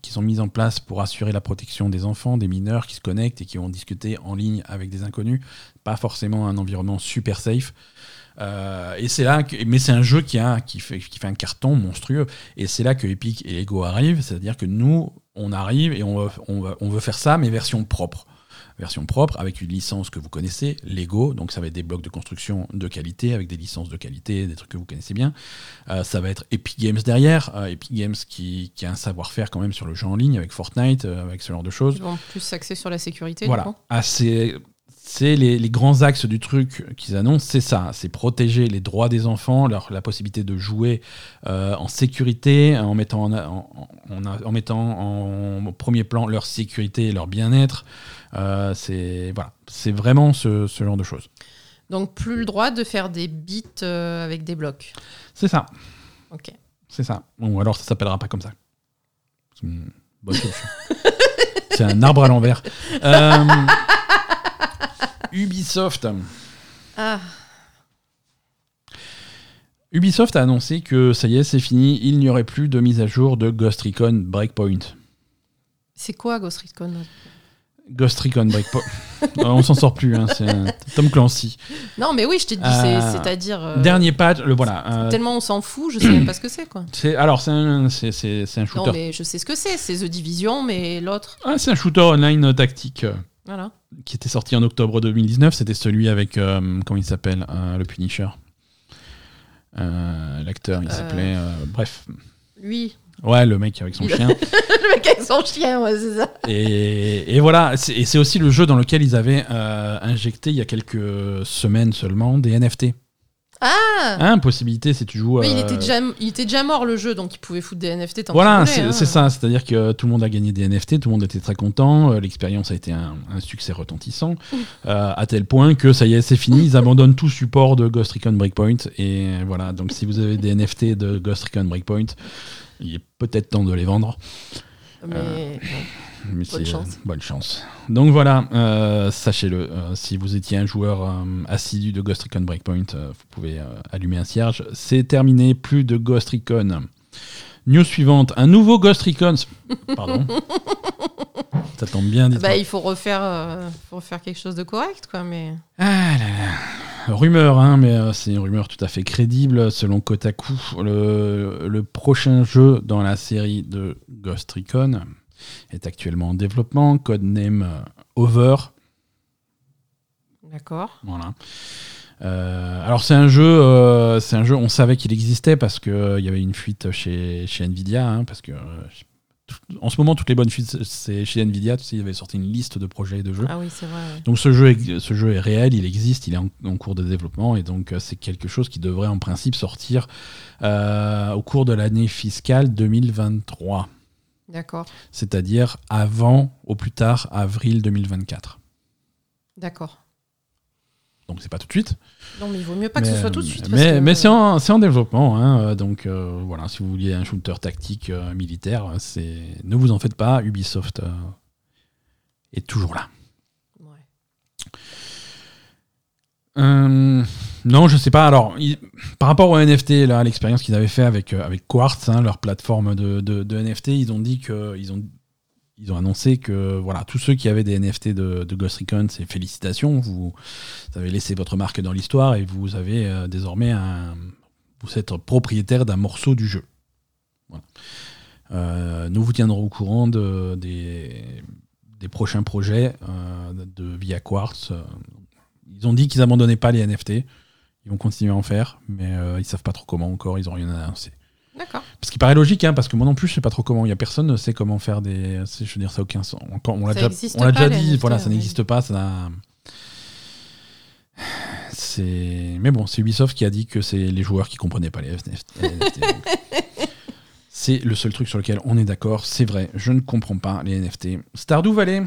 Speaker 1: qui sont mises en place pour assurer la protection des enfants, des mineurs qui se connectent et qui vont discuter en ligne avec des inconnus. Pas forcément un environnement super safe. Euh, et c'est là, que, mais c'est un jeu qui, a, qui, fait, qui fait un carton monstrueux. Et c'est là que Epic et Lego arrivent, c'est-à-dire que nous, on arrive et on, on, on veut faire ça, mais version propre version propre avec une licence que vous connaissez, Lego, donc ça va être des blocs de construction de qualité avec des licences de qualité, des trucs que vous connaissez bien. Euh, ça va être Epic Games derrière, euh, Epic Games qui, qui, a un savoir-faire quand même sur le jeu en ligne avec Fortnite, avec ce genre de choses. Ils
Speaker 2: vont plus s'axer sur la sécurité.
Speaker 1: Voilà, assez c'est les, grands axes du truc qu'ils annoncent, c'est ça, c'est protéger les droits des enfants, leur, la possibilité de jouer euh, en sécurité, en mettant en, en, mettant en premier plan leur sécurité et leur bien-être. Euh, c'est voilà, c'est vraiment ce, genre de choses.
Speaker 2: Donc plus le droit de faire des bits euh, avec des blocs.
Speaker 1: C'est ça.
Speaker 2: Ok.
Speaker 1: C'est ça. Ou alors ça s'appellera pas comme ça. C'est *laughs* c'est un arbre à l'envers. Ubisoft. Ah. Ubisoft a annoncé que ça y est, c'est fini, il n'y aurait plus de mise à jour de Ghost Recon Breakpoint.
Speaker 2: C'est quoi Ghost Recon
Speaker 1: Ghost Recon Breakpoint. *laughs* on s'en sort plus, hein, c'est Tom Clancy.
Speaker 2: Non, mais oui, je t'ai dit, euh, c'est-à-dire.
Speaker 1: Euh, dernier patch, le voilà.
Speaker 2: Euh, tellement on s'en fout, je sais même pas ce que c'est, quoi.
Speaker 1: alors, c'est un, c'est, un shooter.
Speaker 2: Non, mais je sais ce que c'est, c'est The Division, mais l'autre.
Speaker 1: Ah, c'est un shooter online tactique.
Speaker 2: Voilà
Speaker 1: qui était sorti en octobre 2019, c'était celui avec, euh, comment il s'appelle, euh, le Punisher. Euh, l'acteur, il s'appelait. bref.
Speaker 2: Lui.
Speaker 1: Ouais, le mec avec son chien. *laughs*
Speaker 2: le mec avec son chien, ouais, c'est ça.
Speaker 1: Et, et voilà, et c'est aussi le jeu dans lequel ils avaient injecté il y a quelques semaines seulement des NFT.
Speaker 2: Ah
Speaker 1: hein, Possibilité, si tu joues.
Speaker 2: il, euh, était déjà, il était déjà mort le jeu, donc il pouvait foutre des NFT tant
Speaker 1: Voilà,
Speaker 2: c'est
Speaker 1: hein. ça. C'est-à-dire que tout le monde a gagné des NFT, tout le monde était très content. Euh, l'expérience a été un, succès retentissant, *laughs* euh, à tel point que ça y est, c'est fini. Ils abandonnent tout support de Ghost Recon Breakpoint. Et voilà, donc si vous avez des NFT de Ghost Recon Breakpoint, il est peut-être temps de les vendre.
Speaker 2: Mais.
Speaker 1: Bonne chance. bonne chance. Donc voilà, euh, sachez-le, euh, si vous étiez un joueur euh, assidu de Ghost Recon Breakpoint, vous pouvez allumer un cierge. C'est terminé, plus de Ghost Recon. News suivante, un nouveau Ghost Recon. *laughs* Pardon. Ça tombe bien.
Speaker 2: Bah, il faut refaire, faut refaire quelque chose de correct, quoi. Mais.
Speaker 1: Ah là là. Rumeur, hein, mais c'est une rumeur tout à fait crédible. Selon Kotaku, le, le prochain jeu dans la série de Ghost Recon est actuellement en développement, codename euh, Over.
Speaker 2: D'accord.
Speaker 1: Voilà. Euh, alors c'est un jeu, euh, c'est un jeu. On savait qu'il existait parce que il y avait une fuite chez, chez Nvidia, hein, parce que en ce moment, toutes les bonnes fuites, c'est chez Nvidia. Tu sais, ils avaient sorti une liste de projets et de jeux.
Speaker 2: Ah oui, c'est vrai. ouais.
Speaker 1: Donc ce jeu, est, ce jeu est réel, il existe, il est en, en cours de développement et donc c'est quelque chose qui devrait en principe sortir au cours de l'année fiscale 2023,
Speaker 2: D'accord,
Speaker 1: c'est-à-dire avant, au plus tard, avril 2024.
Speaker 2: d'accord.
Speaker 1: Donc c'est pas tout de suite.
Speaker 2: Non, mais il vaut mieux pas que ce soit tout de suite.
Speaker 1: Mais,
Speaker 2: que-
Speaker 1: mais c'est en, développement, hein, euh, donc euh, voilà, si vous vouliez un shooter tactique euh, militaire, c'est ne vous en faites pas, Ubisoft euh, est toujours là.
Speaker 2: Ouais.
Speaker 1: Euh, non, je sais pas. Alors, par rapport au NFT, là, l'expérience qu'ils avaient fait avec, euh, Quartz, hein, leur plateforme de, NFT, ils ont dit que ils ont, annoncé que voilà, tous ceux qui avaient des NFT de, Ghost Recon, c'est félicitations, vous, avez laissé votre marque dans l'histoire et vous avez euh, désormais vous êtes propriétaire d'un morceau du jeu. Nous vous tiendrons au courant de- des, prochains projets de via Quartz. Ils ont dit qu'ils abandonnaient pas les NFT. Ils vont continuer à en faire, mais euh, ils savent pas trop comment encore. Ils ont rien annoncé.
Speaker 2: D'accord.
Speaker 1: Ce qui paraît logique, hein, parce que moi non plus, je sais pas trop comment. Il y a personne ne sait comment faire des. Je veux dire, ça aucun sens. On l'a déjà, on l'a déjà dit.
Speaker 2: NFT,
Speaker 1: voilà, ça n'existe pas. Ça. C'est. Mais bon, c'est Ubisoft qui a dit que c'est les joueurs qui comprenaient pas les NFT. *laughs* C'est le seul truc sur lequel on est d'accord. C'est vrai, je ne comprends pas les NFT. Stardew Valley,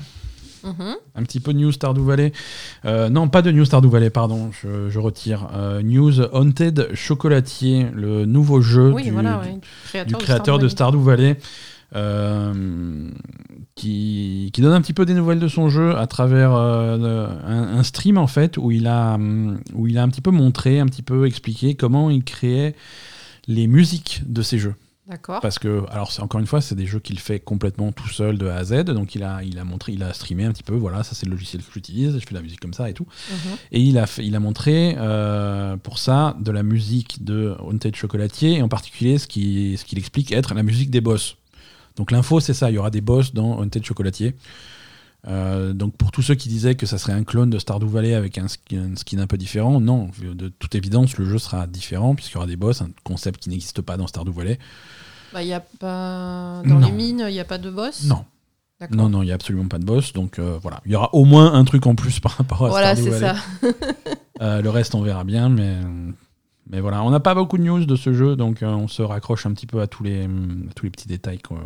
Speaker 2: Mhm.
Speaker 1: un petit peu de news Stardew Valley. Euh, non, pas de news Stardew Valley, pardon, je, je retire. Euh, news Haunted Chocolatier, le nouveau jeu
Speaker 2: Oui,
Speaker 1: du,
Speaker 2: voilà,
Speaker 1: du-
Speaker 2: ouais, créateur,
Speaker 1: du créateur de
Speaker 2: Stardew
Speaker 1: Valley. euh, qui, qui donne un petit peu des nouvelles de son jeu à travers euh, un, un stream en fait où il a où il a un petit peu montré un petit peu expliqué comment il créait les musiques de ses jeux.
Speaker 2: D'accord.
Speaker 1: parce que, alors encore une fois, c'est des jeux qu'il fait complètement tout seul de A à Z. Donc il a, il a montré, il a streamé un petit peu. Voilà, ça c'est le logiciel que j'utilise. Je fais de la musique comme ça et tout.
Speaker 2: Mhm.
Speaker 1: Et il a, fait- il a montré euh, pour ça de la musique de Haunted Chocolatier et en particulier ce qui, ce qu'il explique être la musique des boss. Donc l'info c'est ça, il y aura des boss dans Haunted Chocolatier. Euh, donc pour tous ceux qui disaient que ça serait un clone de Stardew Valley avec un skin, un skin un peu différent, non, de toute évidence le jeu sera différent puisqu'il y aura des boss, un concept qui n'existe pas dans Stardew Valley.
Speaker 2: Bah, y a pas... Dans
Speaker 1: Non.
Speaker 2: les mines, il n'y a pas de boss
Speaker 1: Non. Non, non, il n'y a absolument pas de boss. Donc euh, voilà, il y aura au moins un truc en plus par rapport à
Speaker 2: Voilà, c'est ça. *laughs*
Speaker 1: Euh, le reste, on verra bien. Mais, mais voilà, on n'a pas beaucoup de news de ce jeu. Donc euh, on se raccroche un petit peu à tous les, à tous les petits détails qu'on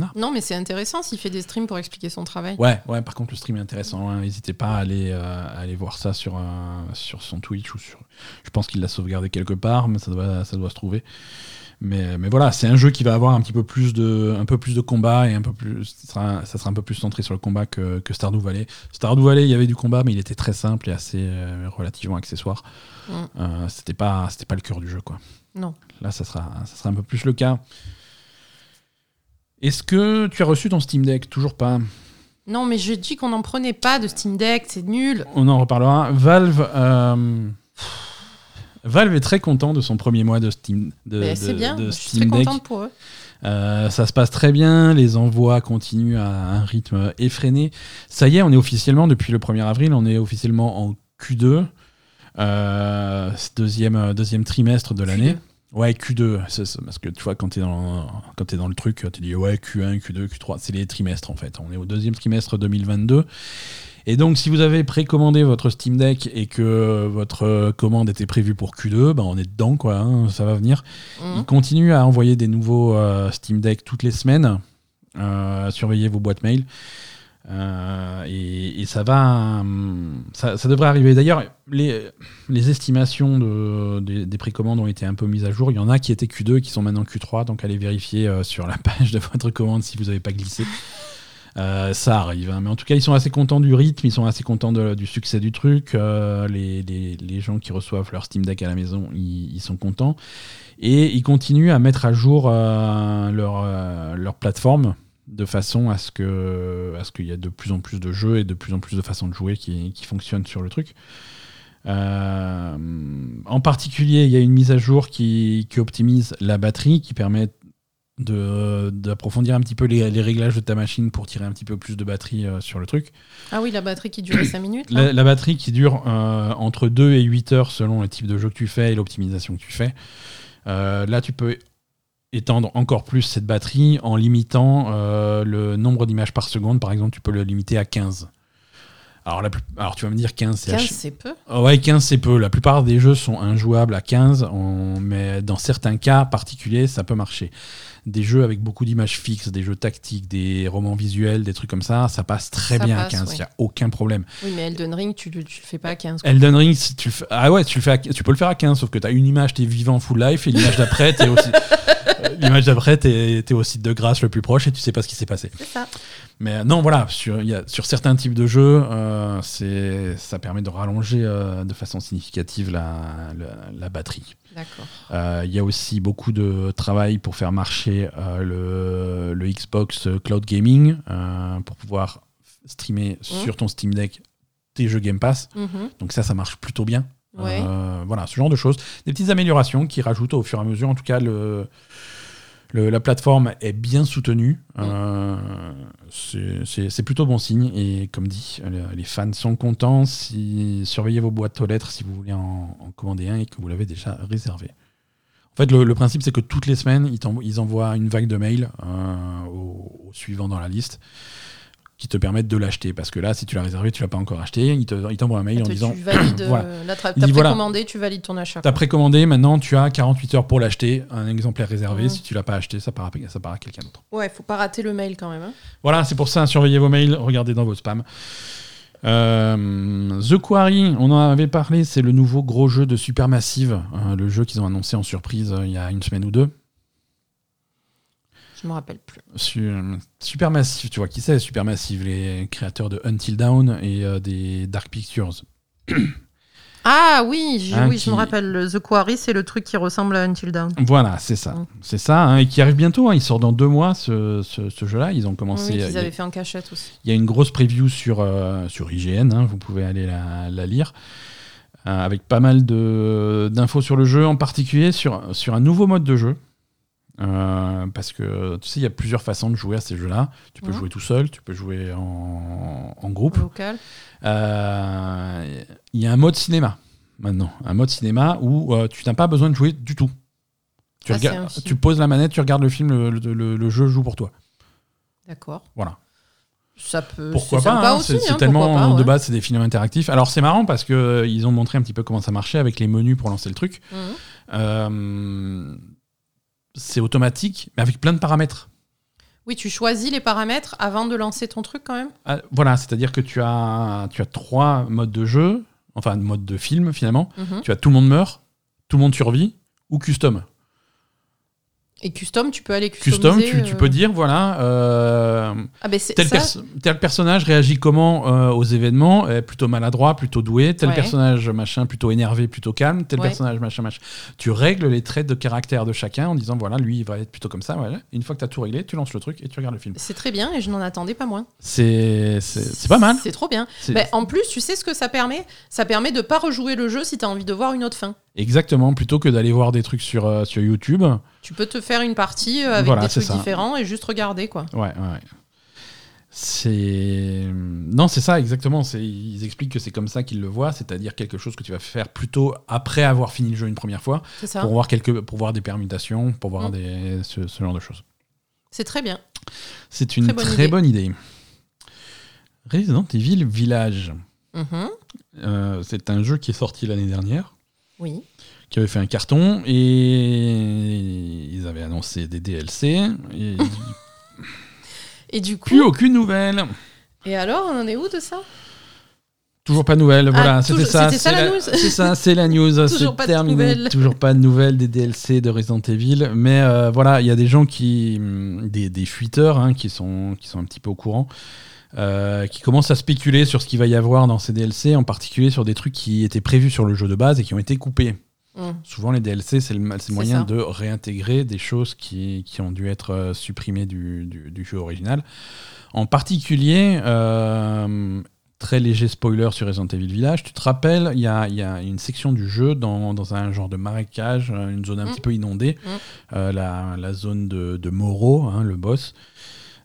Speaker 1: a.
Speaker 2: Non, mais c'est intéressant s'il fait des streams pour expliquer son travail.
Speaker 1: Ouais, ouais, par contre, le stream est intéressant. hein. N'hésitez pas à aller, à aller voir ça sur, sur son Twitch ou sur. Je pense qu'il l'a sauvegardé quelque part, mais ça doit, ça doit se trouver. Mais, mais voilà, c'est un jeu qui va avoir un petit peu plus de, un peu plus de combat et un peu plus, ça sera, ça sera un peu plus centré sur le combat que, que Stardew Valley. Stardew Valley, il y avait du combat, mais il était très simple et assez euh, relativement accessoire.
Speaker 2: Mm.
Speaker 1: Euh, c'était pas, c'était pas le cœur du jeu, quoi.
Speaker 2: Non.
Speaker 1: Là, ça sera, ça sera un peu plus le cas. Est-ce que tu as reçu ton Steam Deck? Toujours pas.
Speaker 2: Non, mais je dis qu'on n'en prenait pas de Steam Deck, c'est nul.
Speaker 1: On en reparlera. Valve, euh, Valve est très content de son premier mois de Steam, de,
Speaker 2: bien,
Speaker 1: de
Speaker 2: je suis
Speaker 1: Steam
Speaker 2: très
Speaker 1: Deck.
Speaker 2: contente pour eux.
Speaker 1: Euh, ça se passe très bien, les envois continuent à un rythme effréné. Ça y est, on est officiellement, depuis le 1er avril, on est officiellement en Q2, euh, deuxième, deuxième trimestre de l'année. Ouais, Q2, c'est- c'est- parce que tu vois, quand t'es dans, quand t'es dans le truc, tu dis ouais, Q1, Q2, Q3, c'est les trimestres en fait. On est au deuxième trimestre 2022. Et donc, si vous avez précommandé votre Steam Deck et que votre commande était prévue pour Q2, ben on est dedans, quoi, hein, ça va venir.
Speaker 2: Mhm.
Speaker 1: Il continue à envoyer des nouveaux euh, Steam Deck toutes les semaines. Euh, surveillez vos boîtes mail. Euh, et, et ça va. hum, Ça, ça devrait arriver. D'ailleurs, les, les estimations de, des, des précommandes ont été un peu mises à jour. Il y en a qui étaient Q2 qui sont maintenant Q3. Donc allez vérifier euh, sur la *laughs* page de votre commande si vous n'avez pas glissé. Euh, ça arrive, hein. mais en tout cas, ils sont assez contents du rythme, ils sont assez contents du succès du truc. Euh, les, les- les gens qui reçoivent leur Steam Deck à la maison, ils, ils sont contents. Et ils continuent à mettre à jour euh, leur, euh, leur plateforme de façon à ce que à qu'il y ait de plus en plus de jeux et de plus en plus de façons de jouer qui, qui fonctionnent sur le truc. Euh, en particulier, il y a une mise à jour qui, qui optimise la batterie, qui permet d'approfondir un petit peu les, les réglages de ta machine pour tirer un petit peu plus de batterie euh, sur le truc.
Speaker 2: Ah oui, la batterie qui durait 5 minutes.
Speaker 1: La, la batterie qui dure euh, entre 2 et 8 heures selon le type de jeu que tu fais et l'optimisation que tu fais. Euh, là, tu peux étendre encore plus cette batterie en limitant euh, le nombre d'images par seconde. Par exemple, tu peux le limiter à 15. Alors, la plus- Alors tu vas me dire 15, c'est
Speaker 2: 15,
Speaker 1: ach-
Speaker 2: c'est peu.
Speaker 1: Ah Ouais, 15 c'est peu. La plupart des jeux sont injouables à 15, on- mais dans certains cas particuliers, ça peut marcher. Des jeux avec beaucoup d'images fixes, des jeux tactiques, des romans visuels, des trucs comme ça, ça passe très
Speaker 2: Ça
Speaker 1: bien
Speaker 2: passe,
Speaker 1: à 15, il n'y a aucun problème.
Speaker 2: Oui, mais Elden Ring, tu, le- tu le fais pas à 15. quoi.
Speaker 1: Elden Ring, tu le fais, ah ouais, tu, le fais à- tu peux le faire à 15, sauf que tu as une image, tu es vivant full life, et l'image d'après, tu aussi. *laughs* euh, L'image d'après, t'es es au site de grâce le plus proche et tu sais pas ce qui s'est passé.
Speaker 2: C'est ça.
Speaker 1: Mais euh, non, voilà, sur, il y a, sur certains types de jeux, euh, ça permet de rallonger euh, de façon significative la, la- la batterie. Euh, Il y a aussi beaucoup de travail pour faire marcher euh, le, le Xbox Cloud Gaming euh, pour pouvoir streamer sur ton Steam Deck tes jeux Game Pass.
Speaker 2: Mhm.
Speaker 1: Donc ça, ça marche plutôt bien.
Speaker 2: Ouais.
Speaker 1: Voilà, ce genre de choses. Des petites améliorations qui rajoutent au fur et à mesure. En tout cas, le, le- la plateforme est bien soutenue. Euh, c'est- plutôt bon signe. Et comme dit, le- les fans sont contents. Si, surveillez vos boîtes aux lettres si vous voulez en, en commander un et que vous l'avez déjà réservé. En fait, le, le principe, c'est que toutes les semaines, ils envoient une vague de mails euh, au, au suivant dans la liste qui te permettent de l'acheter. Parce que là, si tu l'as réservé, tu l'as pas encore acheté, ils te- ils t'envoient un mail en disant
Speaker 2: tu valides, *coughs* euh,
Speaker 1: voilà.
Speaker 2: là,
Speaker 1: Il voilà.
Speaker 2: précommandé, tu valides ton achat.
Speaker 1: T'as précommandé, maintenant tu as 48 heures pour l'acheter, un exemplaire réservé.
Speaker 2: Mhm.
Speaker 1: Si tu l'as pas acheté, ça part à, ça part à quelqu'un d'autre.
Speaker 2: Ouais, faut pas rater le mail quand même. hein.
Speaker 1: Voilà, c'est pour ça, surveillez vos mails, regardez dans vos spams. Euh, The Quarry, on en avait parlé, c'est le nouveau gros jeu de Supermassive, euh, le jeu qu'ils ont annoncé en surprise euh, il y a une semaine ou deux.
Speaker 2: Je me rappelle plus.
Speaker 1: Su- Supermassive, tu vois qui c'est Supermassive, les créateurs de Until Dawn et euh, des Dark Pictures. *clears throat*
Speaker 2: Ah oui,
Speaker 1: Hein,
Speaker 2: oui, je me rappelle. Le The Quarry, c'est le truc qui ressemble à Until Dawn.
Speaker 1: Voilà, c'est ça.
Speaker 2: Mm.
Speaker 1: C'est ça, hein, et qui arrive bientôt. hein, il sort dans deux mois, ce, ce- ce jeu-là. Ils ont commencé.
Speaker 2: Oui,
Speaker 1: il
Speaker 2: qu'ils
Speaker 1: y a-
Speaker 2: avaient fait en cachette aussi.
Speaker 1: Il y a une grosse preview sur, euh, sur IGN, hein, vous pouvez aller la, la lire, euh, avec pas mal de- d'infos sur le jeu, en particulier sur, sur un nouveau mode de jeu. Euh, parce que tu sais, il y a plusieurs façons de jouer à ces jeux-là. Tu peux
Speaker 2: Mhm.
Speaker 1: jouer tout seul, tu peux jouer en, en groupe.
Speaker 2: Local.
Speaker 1: Euh, Il y a un mode cinéma maintenant, un mode cinéma où euh, tu n'as pas besoin de jouer du tout. Tu,
Speaker 2: Ah,
Speaker 1: regardes- tu poses la manette, tu regardes le film, le, le- le- le jeu joue pour toi.
Speaker 2: D'accord.
Speaker 1: Voilà.
Speaker 2: Ça peut.
Speaker 1: Pourquoi pas hein, C'est
Speaker 2: hein,
Speaker 1: tellement
Speaker 2: pas,
Speaker 1: de
Speaker 2: ouais.
Speaker 1: base, c'est des films interactifs. Alors c'est marrant parce que ils ont montré un petit peu comment ça marchait avec les menus pour lancer le truc.
Speaker 2: Mhm.
Speaker 1: C'est automatique, mais avec plein de paramètres.
Speaker 2: Oui, tu choisis les paramètres avant de lancer ton truc quand même.
Speaker 1: Ah, voilà, c'est-à-dire que tu as, tu as trois modes de jeu, enfin mode de film finalement.
Speaker 2: Mhm.
Speaker 1: Tu as tout le monde meurt, tout le monde survit ou custom.
Speaker 2: Et custom, tu peux aller customiser.
Speaker 1: Custom, tu, tu
Speaker 2: euh,
Speaker 1: peux dire voilà. euh,
Speaker 2: Ah ben
Speaker 1: Tel, perso- tel personnage réagit comment euh, aux événements? Plutôt maladroit, plutôt doué. Tel
Speaker 2: Ouais.
Speaker 1: personnage machin plutôt énervé, plutôt calme. Tel
Speaker 2: Ouais.
Speaker 1: personnage machin machin. Tu règles les traits de caractère de chacun en disant voilà lui il va être plutôt comme ça. Voilà. Une fois que tu as tout réglé, tu lances le truc et tu regardes le film.
Speaker 2: C'est très bien et je n'en attendais pas moins.
Speaker 1: C'est pas mal.
Speaker 2: C'est trop bien. Ben, en plus, tu sais ce que ça permet? Ça permet de pas rejouer le jeu si tu as envie de voir une autre fin.
Speaker 1: Exactement. Plutôt que d'aller voir des trucs sur, euh, sur YouTube.
Speaker 2: Tu peux te faire une partie euh, avec
Speaker 1: Voilà,
Speaker 2: des trucs
Speaker 1: ça.
Speaker 2: différents et juste regarder quoi.
Speaker 1: Ouais, ouais. ouais. C'est non, c'est ça exactement. Ils expliquent que c'est comme ça qu'ils le voient, c'est-à-dire quelque chose que tu vas faire plutôt après avoir fini le jeu une première fois. Pour voir quelques pour voir des permutations pour voir
Speaker 2: Mm.
Speaker 1: des ce, ce genre de choses
Speaker 2: C'est très bien.
Speaker 1: c'est une
Speaker 2: Très
Speaker 1: très,
Speaker 2: bonne idée.
Speaker 1: bonne idée Resident Evil Village
Speaker 2: Mhm.
Speaker 1: Euh, c'est un jeu qui est sorti l'année dernière
Speaker 2: Oui.
Speaker 1: qui avait fait un carton et ils avaient annoncé des DLC et *laughs*
Speaker 2: Et du coup.
Speaker 1: plus aucune nouvelle
Speaker 2: Et alors, on en est où de ça?
Speaker 1: Toujours pas de nouvelles voilà
Speaker 2: Ah,
Speaker 1: c'était ça
Speaker 2: c'était ça,
Speaker 1: c'est
Speaker 2: la news *laughs*
Speaker 1: c'est ça c'est la news *laughs*
Speaker 2: Toujours pas de nouvelles.
Speaker 1: toujours pas de nouvelles des DLC de Resident Evil mais euh, voilà il y a des gens qui des, des fuiteurs hein, qui sont qui sont un petit peu au courant euh, qui commencent à spéculer sur ce qu'il va y avoir dans ces DLC, en particulier sur des trucs qui étaient prévus sur le jeu de base et qui ont été coupés.
Speaker 2: Mm.
Speaker 1: Souvent, les DLC, c'est le, moyen
Speaker 2: ça.
Speaker 1: de réintégrer des choses qui, qui ont dû être euh, supprimées du, du- du jeu original. En particulier, euh, très léger spoiler sur Resident Evil Village, tu te rappelles, il y a, il y a une section du jeu dans, dans un genre de marécage, une zone un
Speaker 2: Mm.
Speaker 1: petit peu inondée,
Speaker 2: Mm.
Speaker 1: euh, la, la zone de, de Moro, hein, le boss,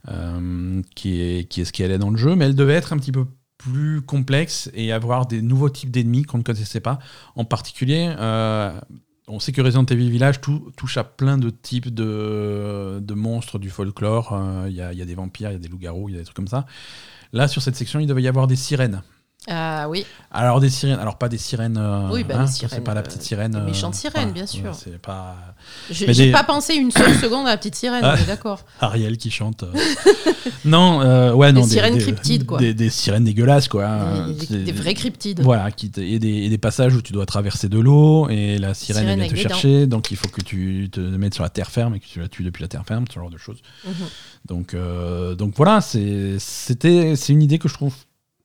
Speaker 1: euh, qui, est, ce qu'elle est dans le jeu, mais elle devait être un petit peu plus complexe et avoir des nouveaux types d'ennemis qu'on ne connaissait pas. En particulier, euh, on sait que Resident Evil Village tou- touche à plein de types de, monstres du folklore. Euh, Il y, y a des vampires, il y a des loups-garous, il y a des trucs comme ça. Là, sur cette section, il devait y avoir des sirènes.
Speaker 2: Ah oui,
Speaker 1: Alors des sirènes, alors pas des sirènes. euh,
Speaker 2: Oui, bah,
Speaker 1: hein,
Speaker 2: des
Speaker 1: c'est pas la petite sirène.
Speaker 2: des
Speaker 1: euh,
Speaker 2: méchantes sirènes, bien sûr.
Speaker 1: C'est pas
Speaker 2: j'ai
Speaker 1: des-
Speaker 2: pas pensé une seule *laughs* seconde à la petite sirène,
Speaker 1: Ah.
Speaker 2: d'accord.
Speaker 1: Ariel qui chante. euh. *laughs* non, euh, ouais,
Speaker 2: Des
Speaker 1: non,
Speaker 2: sirènes cryptides, quoi.
Speaker 1: Des, des sirènes dégueulasses, quoi.
Speaker 2: Des, des- des vrais cryptides.
Speaker 1: Voilà, qui et, des, et des passages où tu dois traverser de l'eau et la sirène,
Speaker 2: Sirène
Speaker 1: vient te
Speaker 2: des
Speaker 1: chercher, donc il faut que tu te mettes sur la terre ferme et que tu la tues depuis la terre ferme, ce genre de choses.
Speaker 2: Mhm.
Speaker 1: Donc, donc voilà, c'était c'est une idée que je trouve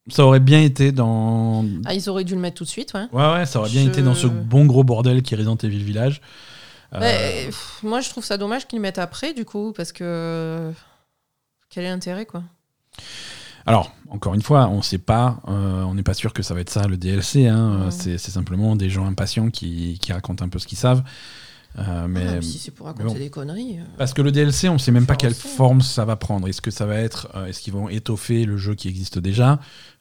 Speaker 1: ça aurait bien été dans
Speaker 2: Ah, ils auraient dû le mettre tout de suite, ouais.
Speaker 1: ouais ouais ça aurait bien
Speaker 2: Je-
Speaker 1: été dans ce bon gros bordel qui est Resident Evil Village. Euh,
Speaker 2: Ouais, pff, moi, je trouve ça dommage qu'ils le mettent après, du coup, parce que. Quel est l'intérêt, quoi?
Speaker 1: Alors, encore une fois, on sait pas, euh, on n'est pas sûr que ça va être ça le DLC. Hein, c'est, c'est simplement des gens impatients qui, qui racontent un peu ce qu'ils savent. Euh, mais
Speaker 2: Ah, si c'est pour raconter
Speaker 1: bon.
Speaker 2: des conneries. euh.
Speaker 1: parce que le DLC, on sait même pas quelle forme ça va prendre. Est-ce que ça va être, euh, est-ce qu'ils vont étoffer le jeu qui existe déjà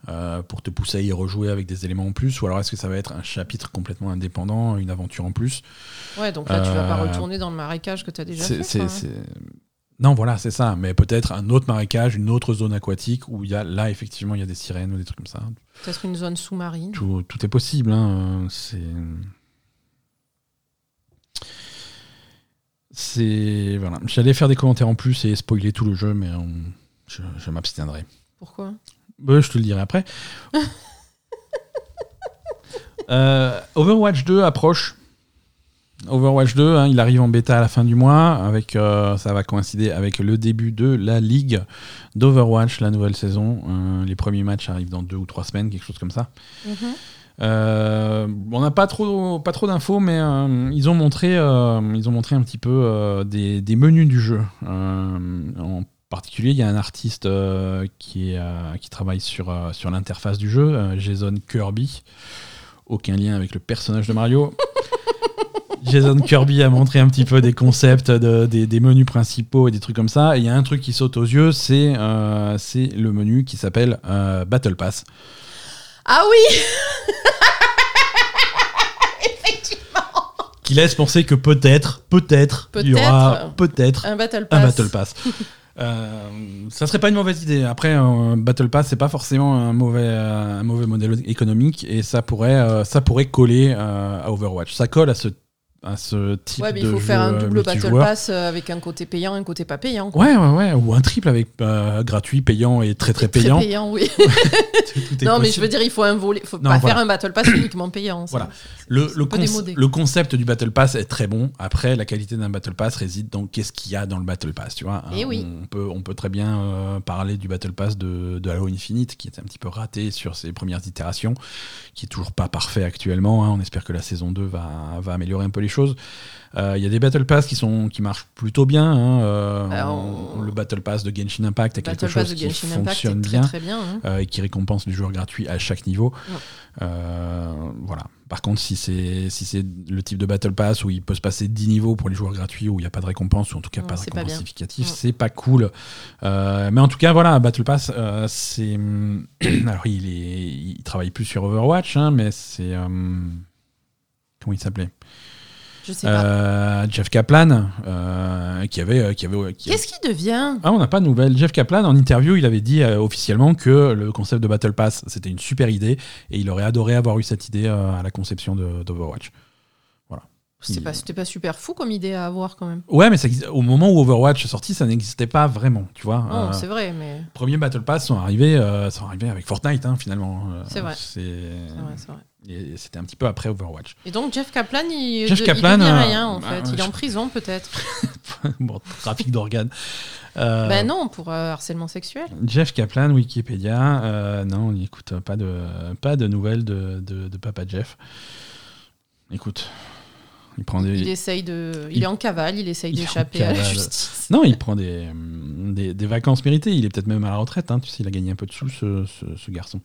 Speaker 1: euh, pour te pousser à y rejouer avec des éléments en plus, ou alors est-ce que ça va être un chapitre complètement indépendant, une aventure en plus?
Speaker 2: Ouais, donc là, tu vas pas retourner dans le marécage que tu as déjà fait.
Speaker 1: c'est-
Speaker 2: quoi.
Speaker 1: c'est- Non, voilà, c'est ça. Mais peut-être un autre marécage, une autre zone aquatique où il y a là effectivement il y a des sirènes ou des trucs comme ça.
Speaker 2: Peut-être une zone sous-marine.
Speaker 1: Tout, tout est possible. hein, C'est. C'est. Voilà. J'allais faire des commentaires en plus et spoiler tout le jeu, mais on- je, je m'abstiendrai.
Speaker 2: Pourquoi?
Speaker 1: Bah, je te le dirai après. *laughs* Euh, Overwatch 2 approche. Overwatch 2, hein, il arrive en bêta à la fin du mois. Avec, euh, ça va coïncider avec le début de la ligue d'Overwatch, la nouvelle saison. Euh, les premiers matchs arrivent dans deux ou trois semaines, quelque chose comme ça.
Speaker 2: Mhm.
Speaker 1: Euh, on n'a pas trop, pas trop d'infos, mais euh, ils, ont montré, euh, ils ont montré un petit peu des, des menus du jeu. En particulier, il y a un artiste qui, qui travaille sur, sur l'interface du jeu, Jason Kirby. Aucun lien avec le personnage de Mario. *laughs* Jason Kirby a montré un petit peu des concepts, de- des, des menus principaux et des trucs comme ça. Et il y a un truc qui saute aux yeux, c'est le menu qui s'appelle Battle Pass.
Speaker 2: Ah oui *laughs*
Speaker 1: qui laisse penser que peut-être, peut-être, il y aura peut-être
Speaker 2: Un Battle
Speaker 1: un
Speaker 2: Pass.
Speaker 1: Battle Pass. *laughs* Euh, ça serait pas une mauvaise idée. Après, un Battle Pass, c'est pas forcément un mauvais, euh, un mauvais modèle économique et ça pourrait, euh, ça pourrait coller à Overwatch. Ça colle à ce, à ce type
Speaker 2: Ouais, mais il faut faire un double Battle. Pass euh, avec un côté payant un côté pas payant. quoi.
Speaker 1: Ouais, ouais, ouais, ou un triple avec euh, gratuit, payant et très très
Speaker 2: Très
Speaker 1: payant.
Speaker 2: payant, oui. *laughs* Non, mais je veux dire, il faut un volet. faut
Speaker 1: Non,
Speaker 2: pas
Speaker 1: voilà.
Speaker 2: faire un Battle Pass uniquement payant. ça.
Speaker 1: Voilà. Le, le, conce- le concept du Battle Pass est très bon. Après, la qualité d'un Battle Pass réside dans qu'est-ce qu'il y a dans le Battle Pass. Tu vois
Speaker 2: Eh
Speaker 1: on,
Speaker 2: oui.
Speaker 1: peut, on peut très bien euh, parler du Battle Pass de, de Halo Infinite, qui était un petit peu raté sur ses premières itérations, qui est toujours pas parfait actuellement. hein. On espère que la saison 2 va, va améliorer un peu les choses. Euh, Il y a des Battle Pass qui, sont, qui marchent plutôt bien. hein. Euh, on- le Battle Pass de Genshin Impact est quelque chose qui
Speaker 2: Genshin
Speaker 1: fonctionne bien
Speaker 2: très bien. hein.
Speaker 1: euh, et qui récompense les joueurs gratuits à chaque niveau.
Speaker 2: Ouais.
Speaker 1: Voilà. Par contre, si c'est si c'est le type de Battle Pass où il peut se passer 10 niveaux pour les joueurs gratuits, où il n'y a pas de récompense, ou en tout cas pas de récompense significative, c'est pas cool. Mais en tout cas, voilà, Battle Pass, c'est. *clears throat* Alors, il, est, il travaille plus sur Overwatch, hein, mais c'est. Comment il s'appelait?
Speaker 2: Je sais pas.
Speaker 1: Euh, Jeff Kaplan, euh, qui avait. Qui avait qui-
Speaker 2: Qu'est-ce qui devient?
Speaker 1: Ah, on n'a pas de nouvelles. Jeff Kaplan, en interview, il avait dit euh, officiellement que le concept de Battle Pass, c'était une super idée et il aurait adoré avoir eu cette idée euh, à la conception de- d'Overwatch.
Speaker 2: C'était pas, c'était pas super fou comme idée à avoir quand même.
Speaker 1: Ouais, mais ça au moment où Overwatch est sorti, ça n'existait pas vraiment, tu vois.
Speaker 2: Non,
Speaker 1: Euh,
Speaker 2: c'est vrai, mais
Speaker 1: premiers Battle Pass sont arrivés, euh, sont arrivés avec Fortnite, hein, finalement. Euh,
Speaker 2: C'est vrai.
Speaker 1: c'est-
Speaker 2: vrai, c'est vrai.
Speaker 1: et C'était un petit peu après Overwatch.
Speaker 2: Et donc Jeff Kaplan, il,
Speaker 1: Jeff
Speaker 2: de-
Speaker 1: Kaplan,
Speaker 2: il
Speaker 1: euh,
Speaker 2: rien en
Speaker 1: bah,
Speaker 2: fait. Il est
Speaker 1: je-
Speaker 2: en prison peut-être. *laughs*
Speaker 1: bon, trafic d'organes. Euh,
Speaker 2: Ben non, pour euh, harcèlement sexuel.
Speaker 1: Jeff Kaplan, Wikipédia. euh, non, écoute, pas de, pas de nouvelles de, de, de Papa Jeff. Écoute, il prend des.
Speaker 2: Il essaye de, il,
Speaker 1: il-
Speaker 2: est en cavale, il essaye d'échapper à la justice.
Speaker 1: Non, il prend des, hum, des, des vacances méritées. Il est peut-être même à la retraite. hein. Tu sais, il a gagné un peu de sous, ce, ce- ce garçon.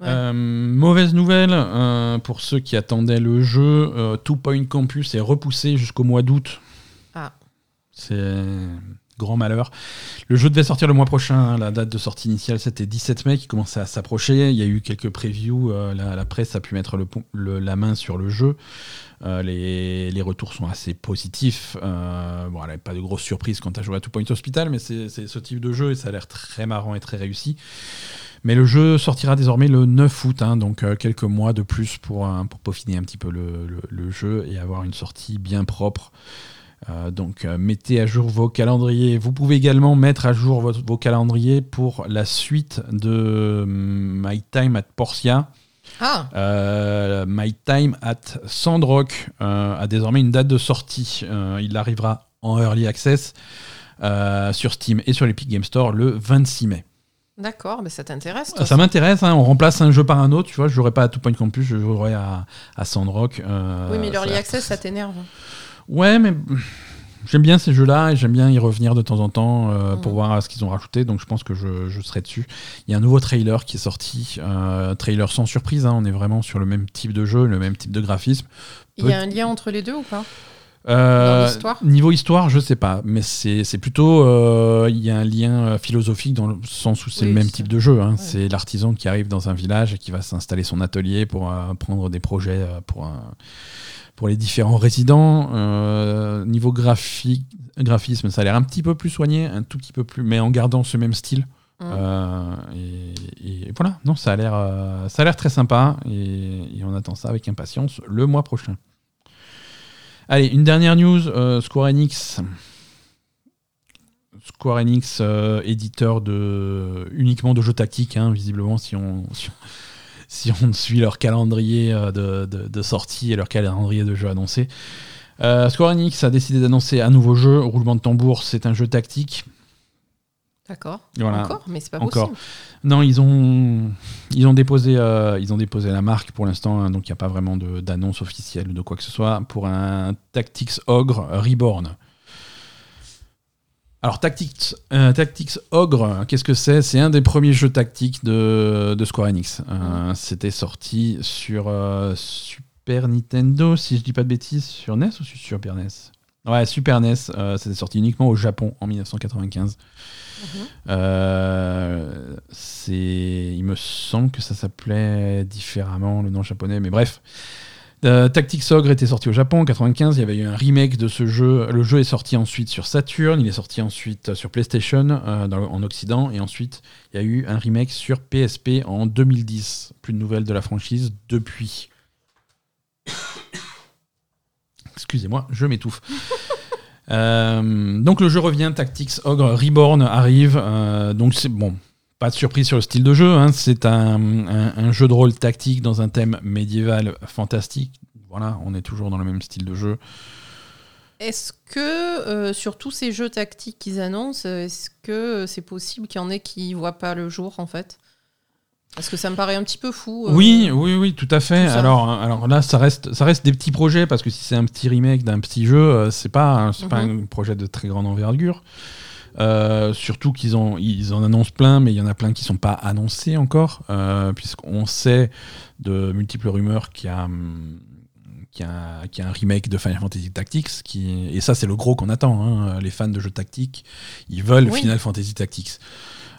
Speaker 2: Ouais.
Speaker 1: Euh, mauvaise nouvelle euh, pour ceux qui attendaient le jeu. euh, Two Point Campus est repoussé jusqu'au mois d'août.
Speaker 2: Ah.
Speaker 1: C'est grand malheur. Le jeu devait sortir le mois prochain. hein. La date de sortie initiale, c'était 17 mai, qui commençait à s'approcher. Il y a eu quelques previews. euh, la, presse a pu mettre la main sur le jeu. Euh, les, retours sont assez positifs. Euh, bon, pas de grosses surprises quand tu as joué à Two Point Hospital, mais c'est ce type de jeu et ça a l'air très marrant et très réussi. Mais le jeu sortira désormais le 9 août, hein, donc quelques mois de plus pour, pour peaufiner un petit peu le jeu et avoir une sortie bien propre. Euh, donc euh, mettez à jour vos calendriers. Vous pouvez également mettre à jour votre- vos calendriers pour la suite de hum, My Time at Portia.
Speaker 2: Ah,
Speaker 1: Euh, My Time at Sandrock a désormais une date de sortie. Il arrivera en early access sur Steam et sur l'Epic Game Store le 26 mai.
Speaker 2: d'accord, mais ça t'intéresse
Speaker 1: Ça m'intéresse, hein, on remplace un jeu par un autre, tu vois, je jouerai pas à Two Point Campus, je jouerai à, à Sandrock.
Speaker 2: Oui, mais l'early access, ça t'énerve.
Speaker 1: Ouais, mais j'aime bien ces jeux-là et j'aime bien y revenir de temps en temps euh, pour
Speaker 2: Mhm.
Speaker 1: voir ce qu'ils ont rajouté, donc je pense que je, je serai dessus. Il y a un nouveau trailer qui est sorti, euh, trailer sans surprise, hein, on est vraiment sur le même type de jeu, le même type de graphisme.
Speaker 2: Il y a un lien entre les deux ou pas?
Speaker 1: Euh,
Speaker 2: Dans l'histoire
Speaker 1: Niveau histoire, je sais pas, mais c'est plutôt euh, il y a un lien euh, philosophique dans le sens où c'est
Speaker 2: Oui,
Speaker 1: le même type de jeu. hein.
Speaker 2: ouais.
Speaker 1: C'est l'artisan qui arrive dans un village et qui va s'installer son atelier pour euh, prendre des projets pour pour les différents résidents. Niveau graphique, graphisme, ça a l'air un petit peu plus soigné, un tout petit peu plus, mais en gardant ce même style. Euh, et, et voilà, non, ça a l'air, euh, ça a l'air très sympa et, et on attend ça avec impatience le mois prochain. Allez, une dernière news, euh, Square Enix. Square Enix, euh, éditeur de uniquement de jeux tactiques, hein, visiblement, si on, si, on- *laughs* suit leur calendrier euh, de, de- sortie et leur calendrier de jeux annoncés. Square Enix a décidé d'annoncer un nouveau jeu, Roulement de tambour, c'est un jeu tactique.
Speaker 2: D'accord.
Speaker 1: Voilà.
Speaker 2: Encore Mais c'est pas
Speaker 1: Encore.
Speaker 2: possible.
Speaker 1: Non, ils ont, ils ont, déposé, euh, ils ont déposé la marque pour l'instant, hein, donc il n'y a pas vraiment d'annonce officielle ou de quoi que ce soit, pour un Tactics Ogre Reborn. Alors, Tactics, euh, Tactics Ogre, qu'est-ce que c'est? C'est un des premiers jeux tactiques de, de Square Enix. Euh, C'était sorti sur Super Nintendo, si je dis pas de bêtises, sur NES ou sur Super NES Ouais, Super NES, euh, c'était sorti uniquement au Japon en 1995.
Speaker 2: Mhm.
Speaker 1: Euh, c'est, il me semble que ça s'appelait différemment le nom japonais, mais bref. Euh, Tactics Ogre était sorti au Japon en 95. Il y avait eu un remake de ce jeu. Le jeu est sorti ensuite sur Saturn. Il est sorti ensuite sur PlayStation euh, dans- en Occident. Et ensuite, il y a eu un remake sur PSP en 2010. Plus de nouvelles de la franchise depuis. Excusez-moi, je m'étouffe. *laughs* Euh, donc le jeu revient, Tactics Ogre Reborn arrive. euh, donc c'est bon, pas de surprise sur le style de jeu. hein, c'est un, jeu de rôle tactique dans un thème médiéval fantastique. Voilà, on est toujours dans le même style de jeu.
Speaker 2: Est-ce que euh, sur tous ces jeux tactiques qu'ils annoncent, est-ce que c'est possible qu'il y en ait qui voient pas le jour en fait? Parce que ça me paraît un petit peu fou. euh,
Speaker 1: Oui, oui, oui, tout à fait.
Speaker 2: tout ça.
Speaker 1: Alors, alors là, ça reste, ça reste des petits projets parce que si c'est un petit remake d'un petit jeu, euh, c'est pas, un- c'est pas
Speaker 2: Mhm.
Speaker 1: un projet de très grande envergure. Euh, surtout qu'ils en, ils en annoncent plein, mais il y en a plein qui sont pas annoncés encore, euh, puisqu'on sait de multiples rumeurs qu'il y a, hum, a, a un remake de Final Fantasy Tactics, qui, et ça c'est le gros qu'on attend. hein. Les fans de jeux tactiques, ils veulent
Speaker 2: Oui.
Speaker 1: Final Fantasy Tactics.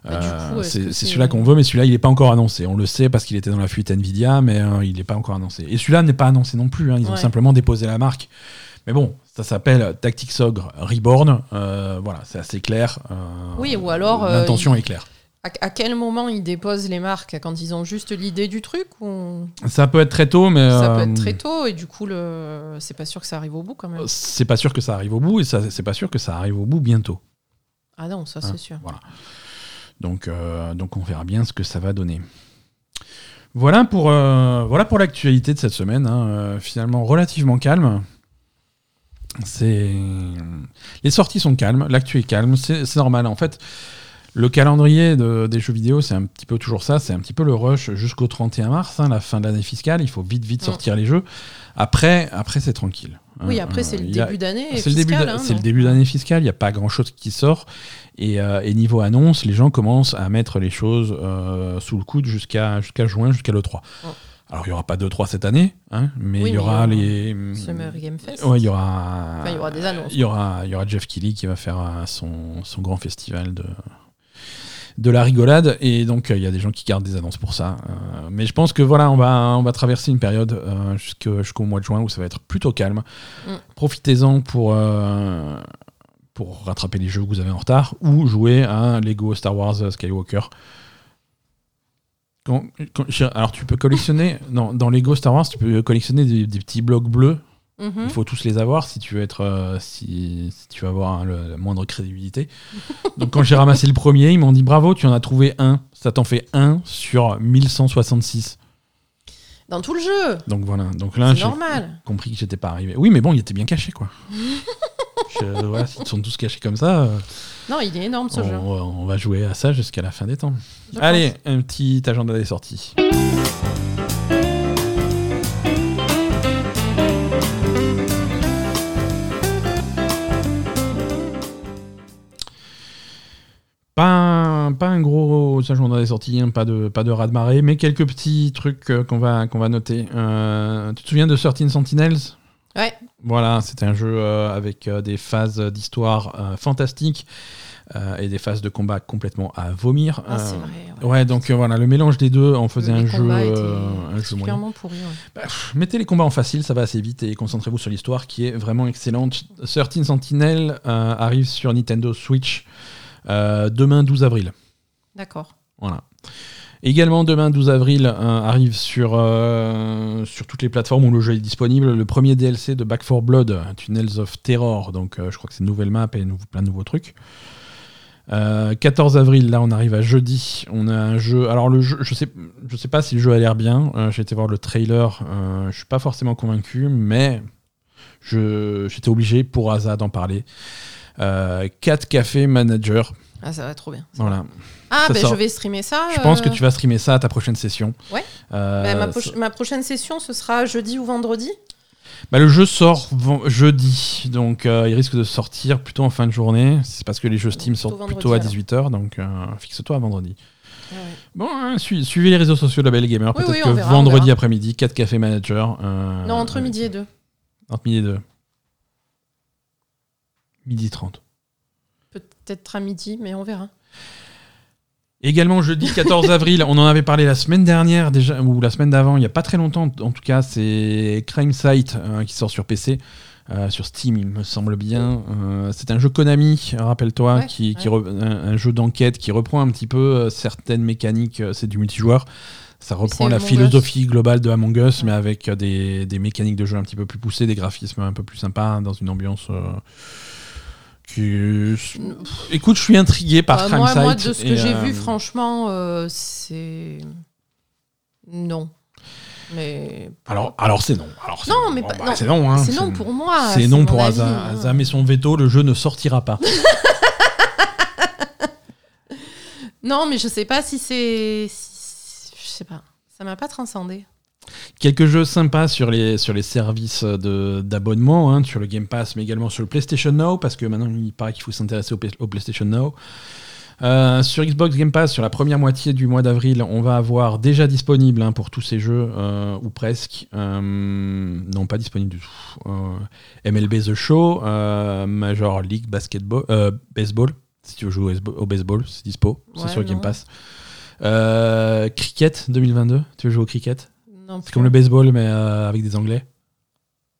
Speaker 2: Du
Speaker 1: Euh, c'est c'est
Speaker 2: c'est-
Speaker 1: celui-là qu'on veut, mais celui-là, il n'est pas encore annoncé. On le sait parce qu'il était dans la fuite Nvidia, mais euh, il n'est pas encore annoncé. Et celui-là n'est pas annoncé non plus. hein. Ils ont simplement déposé la marque. Mais bon, ça s'appelle Tactics Ogre Reborn. Euh, voilà, c'est assez clair. Euh,
Speaker 2: Oui, ou alors, euh,
Speaker 1: L'intention est claire.
Speaker 2: À, à quel moment ils déposent les marques? Quand ils ont juste l'idée du truc ou?
Speaker 1: Ça peut être très tôt, mais.
Speaker 2: ça peut être très tôt et du coup le c'est pas sûr que ça arrive au bout quand même.
Speaker 1: C'est pas sûr que ça arrive au bout, et ça- c'est pas sûr que ça arrive au bout bientôt.
Speaker 2: Ah non, ça c'est
Speaker 1: Hein,
Speaker 2: sûr.
Speaker 1: Voilà. Donc, euh, donc on verra bien ce que ça va donner. Voilà pour, euh, voilà pour l'actualité de cette semaine. hein. Euh, finalement relativement calme. C'est les sorties sont calmes, l'actu est calme, c'est normal. En fait, le calendrier de- des jeux vidéo, c'est un petit peu toujours ça. C'est un petit peu le rush jusqu'au 31 mars, hein, la fin de l'année fiscale. Il faut vite vite sortir les jeux. Après, après c'est tranquille.
Speaker 2: Oui, après
Speaker 1: euh,
Speaker 2: c'est le début d'année.
Speaker 1: c'est le début,
Speaker 2: hein,
Speaker 1: d'année fiscale, il n'y a pas grand chose qui sort. Et, euh, et niveau annonce, les gens commencent à mettre les choses euh, sous le coude jusqu'à jusqu'à juin, jusqu'à le 3.
Speaker 2: Ouais.
Speaker 1: Alors, il n'y aura pas 2-3 cette année, hein, mais il y aura les.
Speaker 2: Summer Game Fest.
Speaker 1: Ouais, il y aura.
Speaker 2: Enfin, il y aura des annonces.
Speaker 1: Il y aura, il y aura Jeff Kelly qui va faire son, son grand festival de, de la rigolade et donc euh, il y a des gens qui gardent des annonces pour ça. Euh, mais je pense que voilà, on va, on va traverser une période jusqu'au mois de juin où ça va être plutôt calme. Mm. Profitez-en pour, pour rattraper les jeux que vous avez en retard ou jouer à Lego Star Wars Skywalker alors tu peux collectionner dans, dans Lego Star Wars, tu peux collectionner des, petits blocs bleus. Mhm. Il faut tous les avoir si tu veux être, euh, si, tu veux avoir la moindre crédibilité. *laughs* Donc quand j'ai ramassé le premier, ils m'ont dit bravo, tu en as trouvé un. Ça t'en fait un sur 1166.
Speaker 2: Dans tout le jeu.
Speaker 1: Donc voilà. Donc là, j'ai compris que j'étais pas arrivé. Oui, mais bon, il était bien caché quoi. *laughs* voilà, s'ils sont tous cachés comme ça. Euh,
Speaker 2: non, il est énorme ce
Speaker 1: on,
Speaker 2: jeu.
Speaker 1: On va jouer à ça jusqu'à la fin des temps. Allez, un petit agenda des sorties. Un, gros agenda des sorties, hein, pas de, pas de raz-de-marée, mais quelques petits trucs euh, qu'on va, qu'on va noter. Euh, tu te souviens de 13 Sentinels?
Speaker 2: Ouais.
Speaker 1: Voilà, c'était un jeu euh, avec des phases d'histoire euh, fantastiques. et des phases de combat complètement à vomir.
Speaker 2: Ah, c'est
Speaker 1: vrai, ouais. donc voilà, le mélange des deux en faisait un jeu, un
Speaker 2: jeu pourri.
Speaker 1: Bah, mettez les combats en facile, ça va assez vite et concentrez-vous sur l'histoire qui est vraiment excellente. 13 Sentinel arrive sur Nintendo Switch demain 12 avril.
Speaker 2: D'accord.
Speaker 1: Voilà. Également, demain 12 avril, euh, arrive sur, euh, sur toutes les plateformes où le jeu est disponible le premier DLC de Back 4 Blood, Tunnels of Terror. Donc, euh, je crois que c'est une nouvelle map et plein de nouveaux trucs. 14 avril, là, on arrive à jeudi. On a un jeu. Alors, le jeu, je sais, je sais pas si le jeu a l'air bien. J'ai été voir le trailer. je suis pas forcément convaincu, mais j'étais obligé pour hasard d'en parler. 4 Café Manager.
Speaker 2: Ah, ça va trop bien.
Speaker 1: Voilà.
Speaker 2: Ah, ben je vais streamer ça.
Speaker 1: Je pense que euh. tu vas streamer ça à ta prochaine session.
Speaker 2: Ouais. Euh, ben, ma, prochaine session, ce sera jeudi ou vendredi
Speaker 1: bah, Le jeu sort jeudi, donc euh, il risque de sortir plutôt en fin de journée. C'est parce que les jeux Steam sortent plutôt à 18h, donc fixe-toi à vendredi. Bon, hein, suivez les réseaux sociaux de la Belle Gamer. Peut-être que vendredi après-midi, 4 cafés manager.
Speaker 2: non, entre midi et 2.
Speaker 1: Entre midi et 2. Midi 30.
Speaker 2: Peut-être à midi, mais on verra.
Speaker 1: Également jeudi *laughs* 14 avril, on en avait parlé la semaine dernière déjà, ou la semaine d'avant, il n'y a pas très longtemps en tout cas, c'est Crime Sight euh, qui sort sur PC. Euh, sur Steam, il me semble bien. Euh, c'est un jeu Konami, rappelle-toi, qui, un, jeu d'enquête qui reprend un petit peu certaines mécaniques. c'est du multijoueur. Ça reprend la philosophie globale de Among Us, mais avec des, des, mécaniques de jeu un petit peu plus poussées, des graphismes un peu plus sympas, dans une ambiance Écoute, je suis intrigué par euh,
Speaker 2: moi, moi, de ce que j'ai vu, euh, franchement, euh, c'est. Non. Mais...
Speaker 1: Alors, alors c'est non. Alors,
Speaker 2: non, mais
Speaker 1: bah, c'est non. Hein,
Speaker 2: c'est non pour moi.
Speaker 1: C'est non pour Aza. Hein. Aza met son veto, le jeu ne sortira pas. *laughs*
Speaker 2: non, mais je sais pas si c'est. Je sais pas. Ça m'a pas transcendé.
Speaker 1: Quelques jeux sympas sur les, sur les services d'abonnement, hein, sur le Game Pass, mais également sur le PlayStation Now, parce que maintenant il paraît qu'il faut s'intéresser au, PlayStation Now. Euh, sur Xbox Game Pass, sur la première moitié du mois d'avril, on va avoir déjà disponible hein, pour tous ces jeux, euh, ou presque, euh, non pas disponible du tout, MLB The Show, Major League Basketball, Baseball, si tu veux jouer au baseball, c'est dispo, c'est sur Game Pass. cricket 2022, tu veux jouer au cricket? C'est comme le baseball, mais euh, avec des Anglais.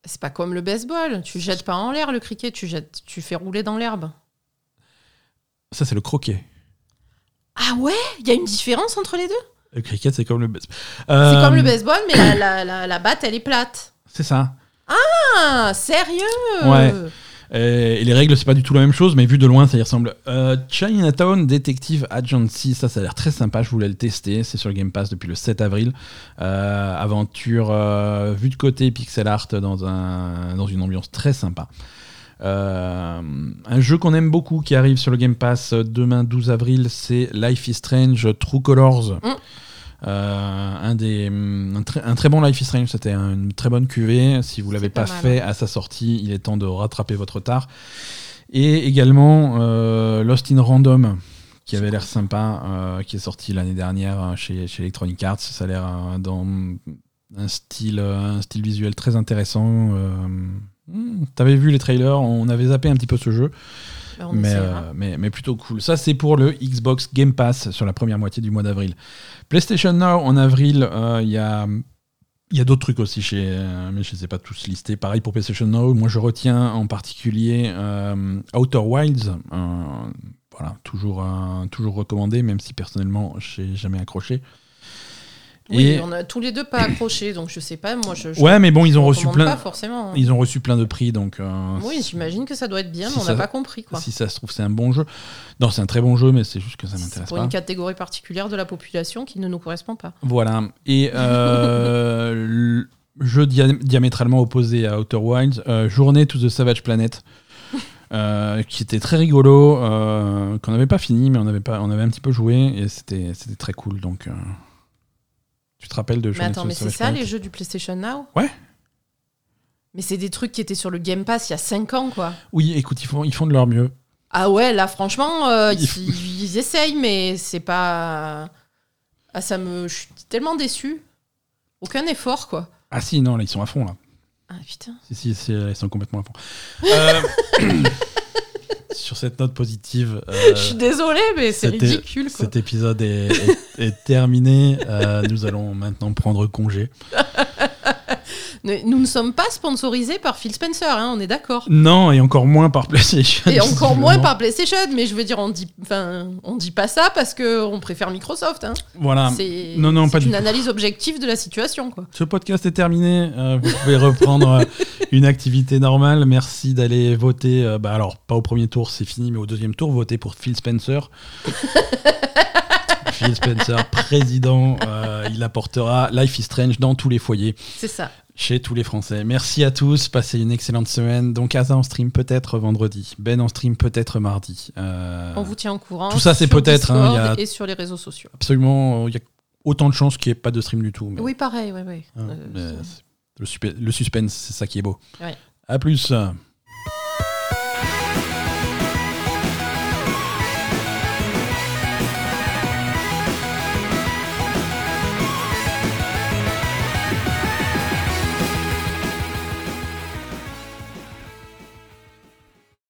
Speaker 2: C'est pas comme le baseball. Tu jettes pas en l'air le cricket, tu, jettes, tu fais rouler dans l'herbe.
Speaker 1: Ça, c'est le croquet.
Speaker 2: Ah ouais? Il y a une différence entre les deux?
Speaker 1: Le cricket, c'est comme le baseball.
Speaker 2: C'est comme le euh, baseball, mais la, la, la, batte, elle est plate.
Speaker 1: C'est ça.
Speaker 2: Ah, sérieux?
Speaker 1: Ouais. Euh, et les règles, c'est pas du tout la même chose, mais vu de loin, ça y ressemble. Euh, Chinatown Detective Agency, ça, ça a l'air très sympa. Je voulais le tester. C'est sur le Game Pass depuis le 7 avril. Euh, aventure vue de côté, pixel art dans, un, dans une ambiance très sympa. un jeu qu'on aime beaucoup qui arrive sur le Game Pass demain 12 avril, c'est Life is Strange True Colors. Mm. Euh, un, des, un, très bon Life is Strange, c'était une très bonne cuvée. Si vous ne l'avez pas, fait à sa sortie, il est temps de rattraper votre retard. Et également euh, Lost in Random, qui avait l'air sympa, euh, qui est sorti l'année dernière chez, chez, Electronic Arts. Ça a l'air dans un style, un style visuel très intéressant. Hmm, t'avais vu les trailers, on avait zappé un petit peu ce jeu.
Speaker 2: Bah,
Speaker 1: mais, mais, mais, plutôt cool. Ça, c'est pour le Xbox Game Pass sur la première moitié du mois d'avril. PlayStation Now, en avril, il y a il y a d'autres trucs aussi chez, euh, mais je ne sais pas tous listés. Pareil pour PlayStation Now. Moi, je retiens en particulier euh, Outer Wilds. voilà, toujours, toujours recommandé, même si personnellement, je n'ai jamais accroché.
Speaker 2: Oui, on a tous les deux pas accroché, donc je sais pas. Moi, je,
Speaker 1: ouais, mais bon, ils ont reçu plein.
Speaker 2: Pas forcément.
Speaker 1: Ils ont reçu plein de prix, donc.
Speaker 2: Euh, oui, j'imagine que ça doit être bien, mais on n'a pas compris quoi.
Speaker 1: Si ça se trouve, c'est un bon jeu. Non, c'est un très bon jeu, mais c'est juste que ça m'intéresse pas.
Speaker 2: Pour une catégorie particulière de la population qui ne nous correspond pas.
Speaker 1: Voilà. Et euh, jeu diamétralement opposé à Outer Wilds, euh, Journée to the Savage Planet. Euh, qui était très rigolo, qu'on n'avait pas fini, mais on avait, pas, on avait un petit peu joué, et c'était très cool. Donc, tu te rappelles de
Speaker 2: Mais attends, mais c'est ça les jeux du PlayStation Now?
Speaker 1: Ouais.
Speaker 2: Mais c'est des trucs qui étaient sur le Game Pass il y a 5 ans, quoi.
Speaker 1: Oui, écoute, ils font, ils font de leur mieux.
Speaker 2: Ah ouais, là, franchement, euh, ils, essayent, mais c'est pas. Ah, ça me. Je suis tellement déçu. Aucun effort, quoi.
Speaker 1: Ah si, non, là, ils sont à fond, là.
Speaker 2: Ah putain.
Speaker 1: Si, si, ils sont complètement à fond. Euh, *laughs* sur cette note positive.
Speaker 2: Euh, *laughs* je suis désolé, mais c'est ridicule.
Speaker 1: Cet épisode est, terminé. Euh, nous allons maintenant prendre congé. *laughs*
Speaker 2: nous ne sommes pas sponsorisés par Phil Spencer, hein, on est d'accord.
Speaker 1: Non, et encore moins par PlayStation.
Speaker 2: Et encore moins par PlayStation, mais je veux dire, on dit, on dit pas ça parce qu'on préfère Microsoft. Hein.
Speaker 1: Voilà.
Speaker 2: C'est non, non, pas une analyse objective de la situation. Quoi.
Speaker 1: Ce podcast est terminé. Euh, vous pouvez reprendre *laughs* une activité normale. Merci d'aller voter. Euh, bah alors, pas au premier tour, c'est fini, mais au deuxième tour, voter pour Phil Spencer. *laughs* Phil Spencer, président, il apportera Life is Strange dans tous les foyers.
Speaker 2: C'est ça
Speaker 1: chez tous les Français. Merci à tous, passez une excellente semaine. Donc Asa en stream peut-être vendredi, Ben en stream peut-être mardi.
Speaker 2: Euh, On vous tient au courant.
Speaker 1: Tout ça c'est peut-être.
Speaker 2: Hein, et sur les réseaux sociaux.
Speaker 1: Absolument, il y a autant de chances qu'il n'y ait pas de stream du tout.
Speaker 2: Oui, pareil, oui, oui.
Speaker 1: Hein, euh, le, suspense, c'est ça qui est beau.
Speaker 2: Ouais.
Speaker 1: À plus.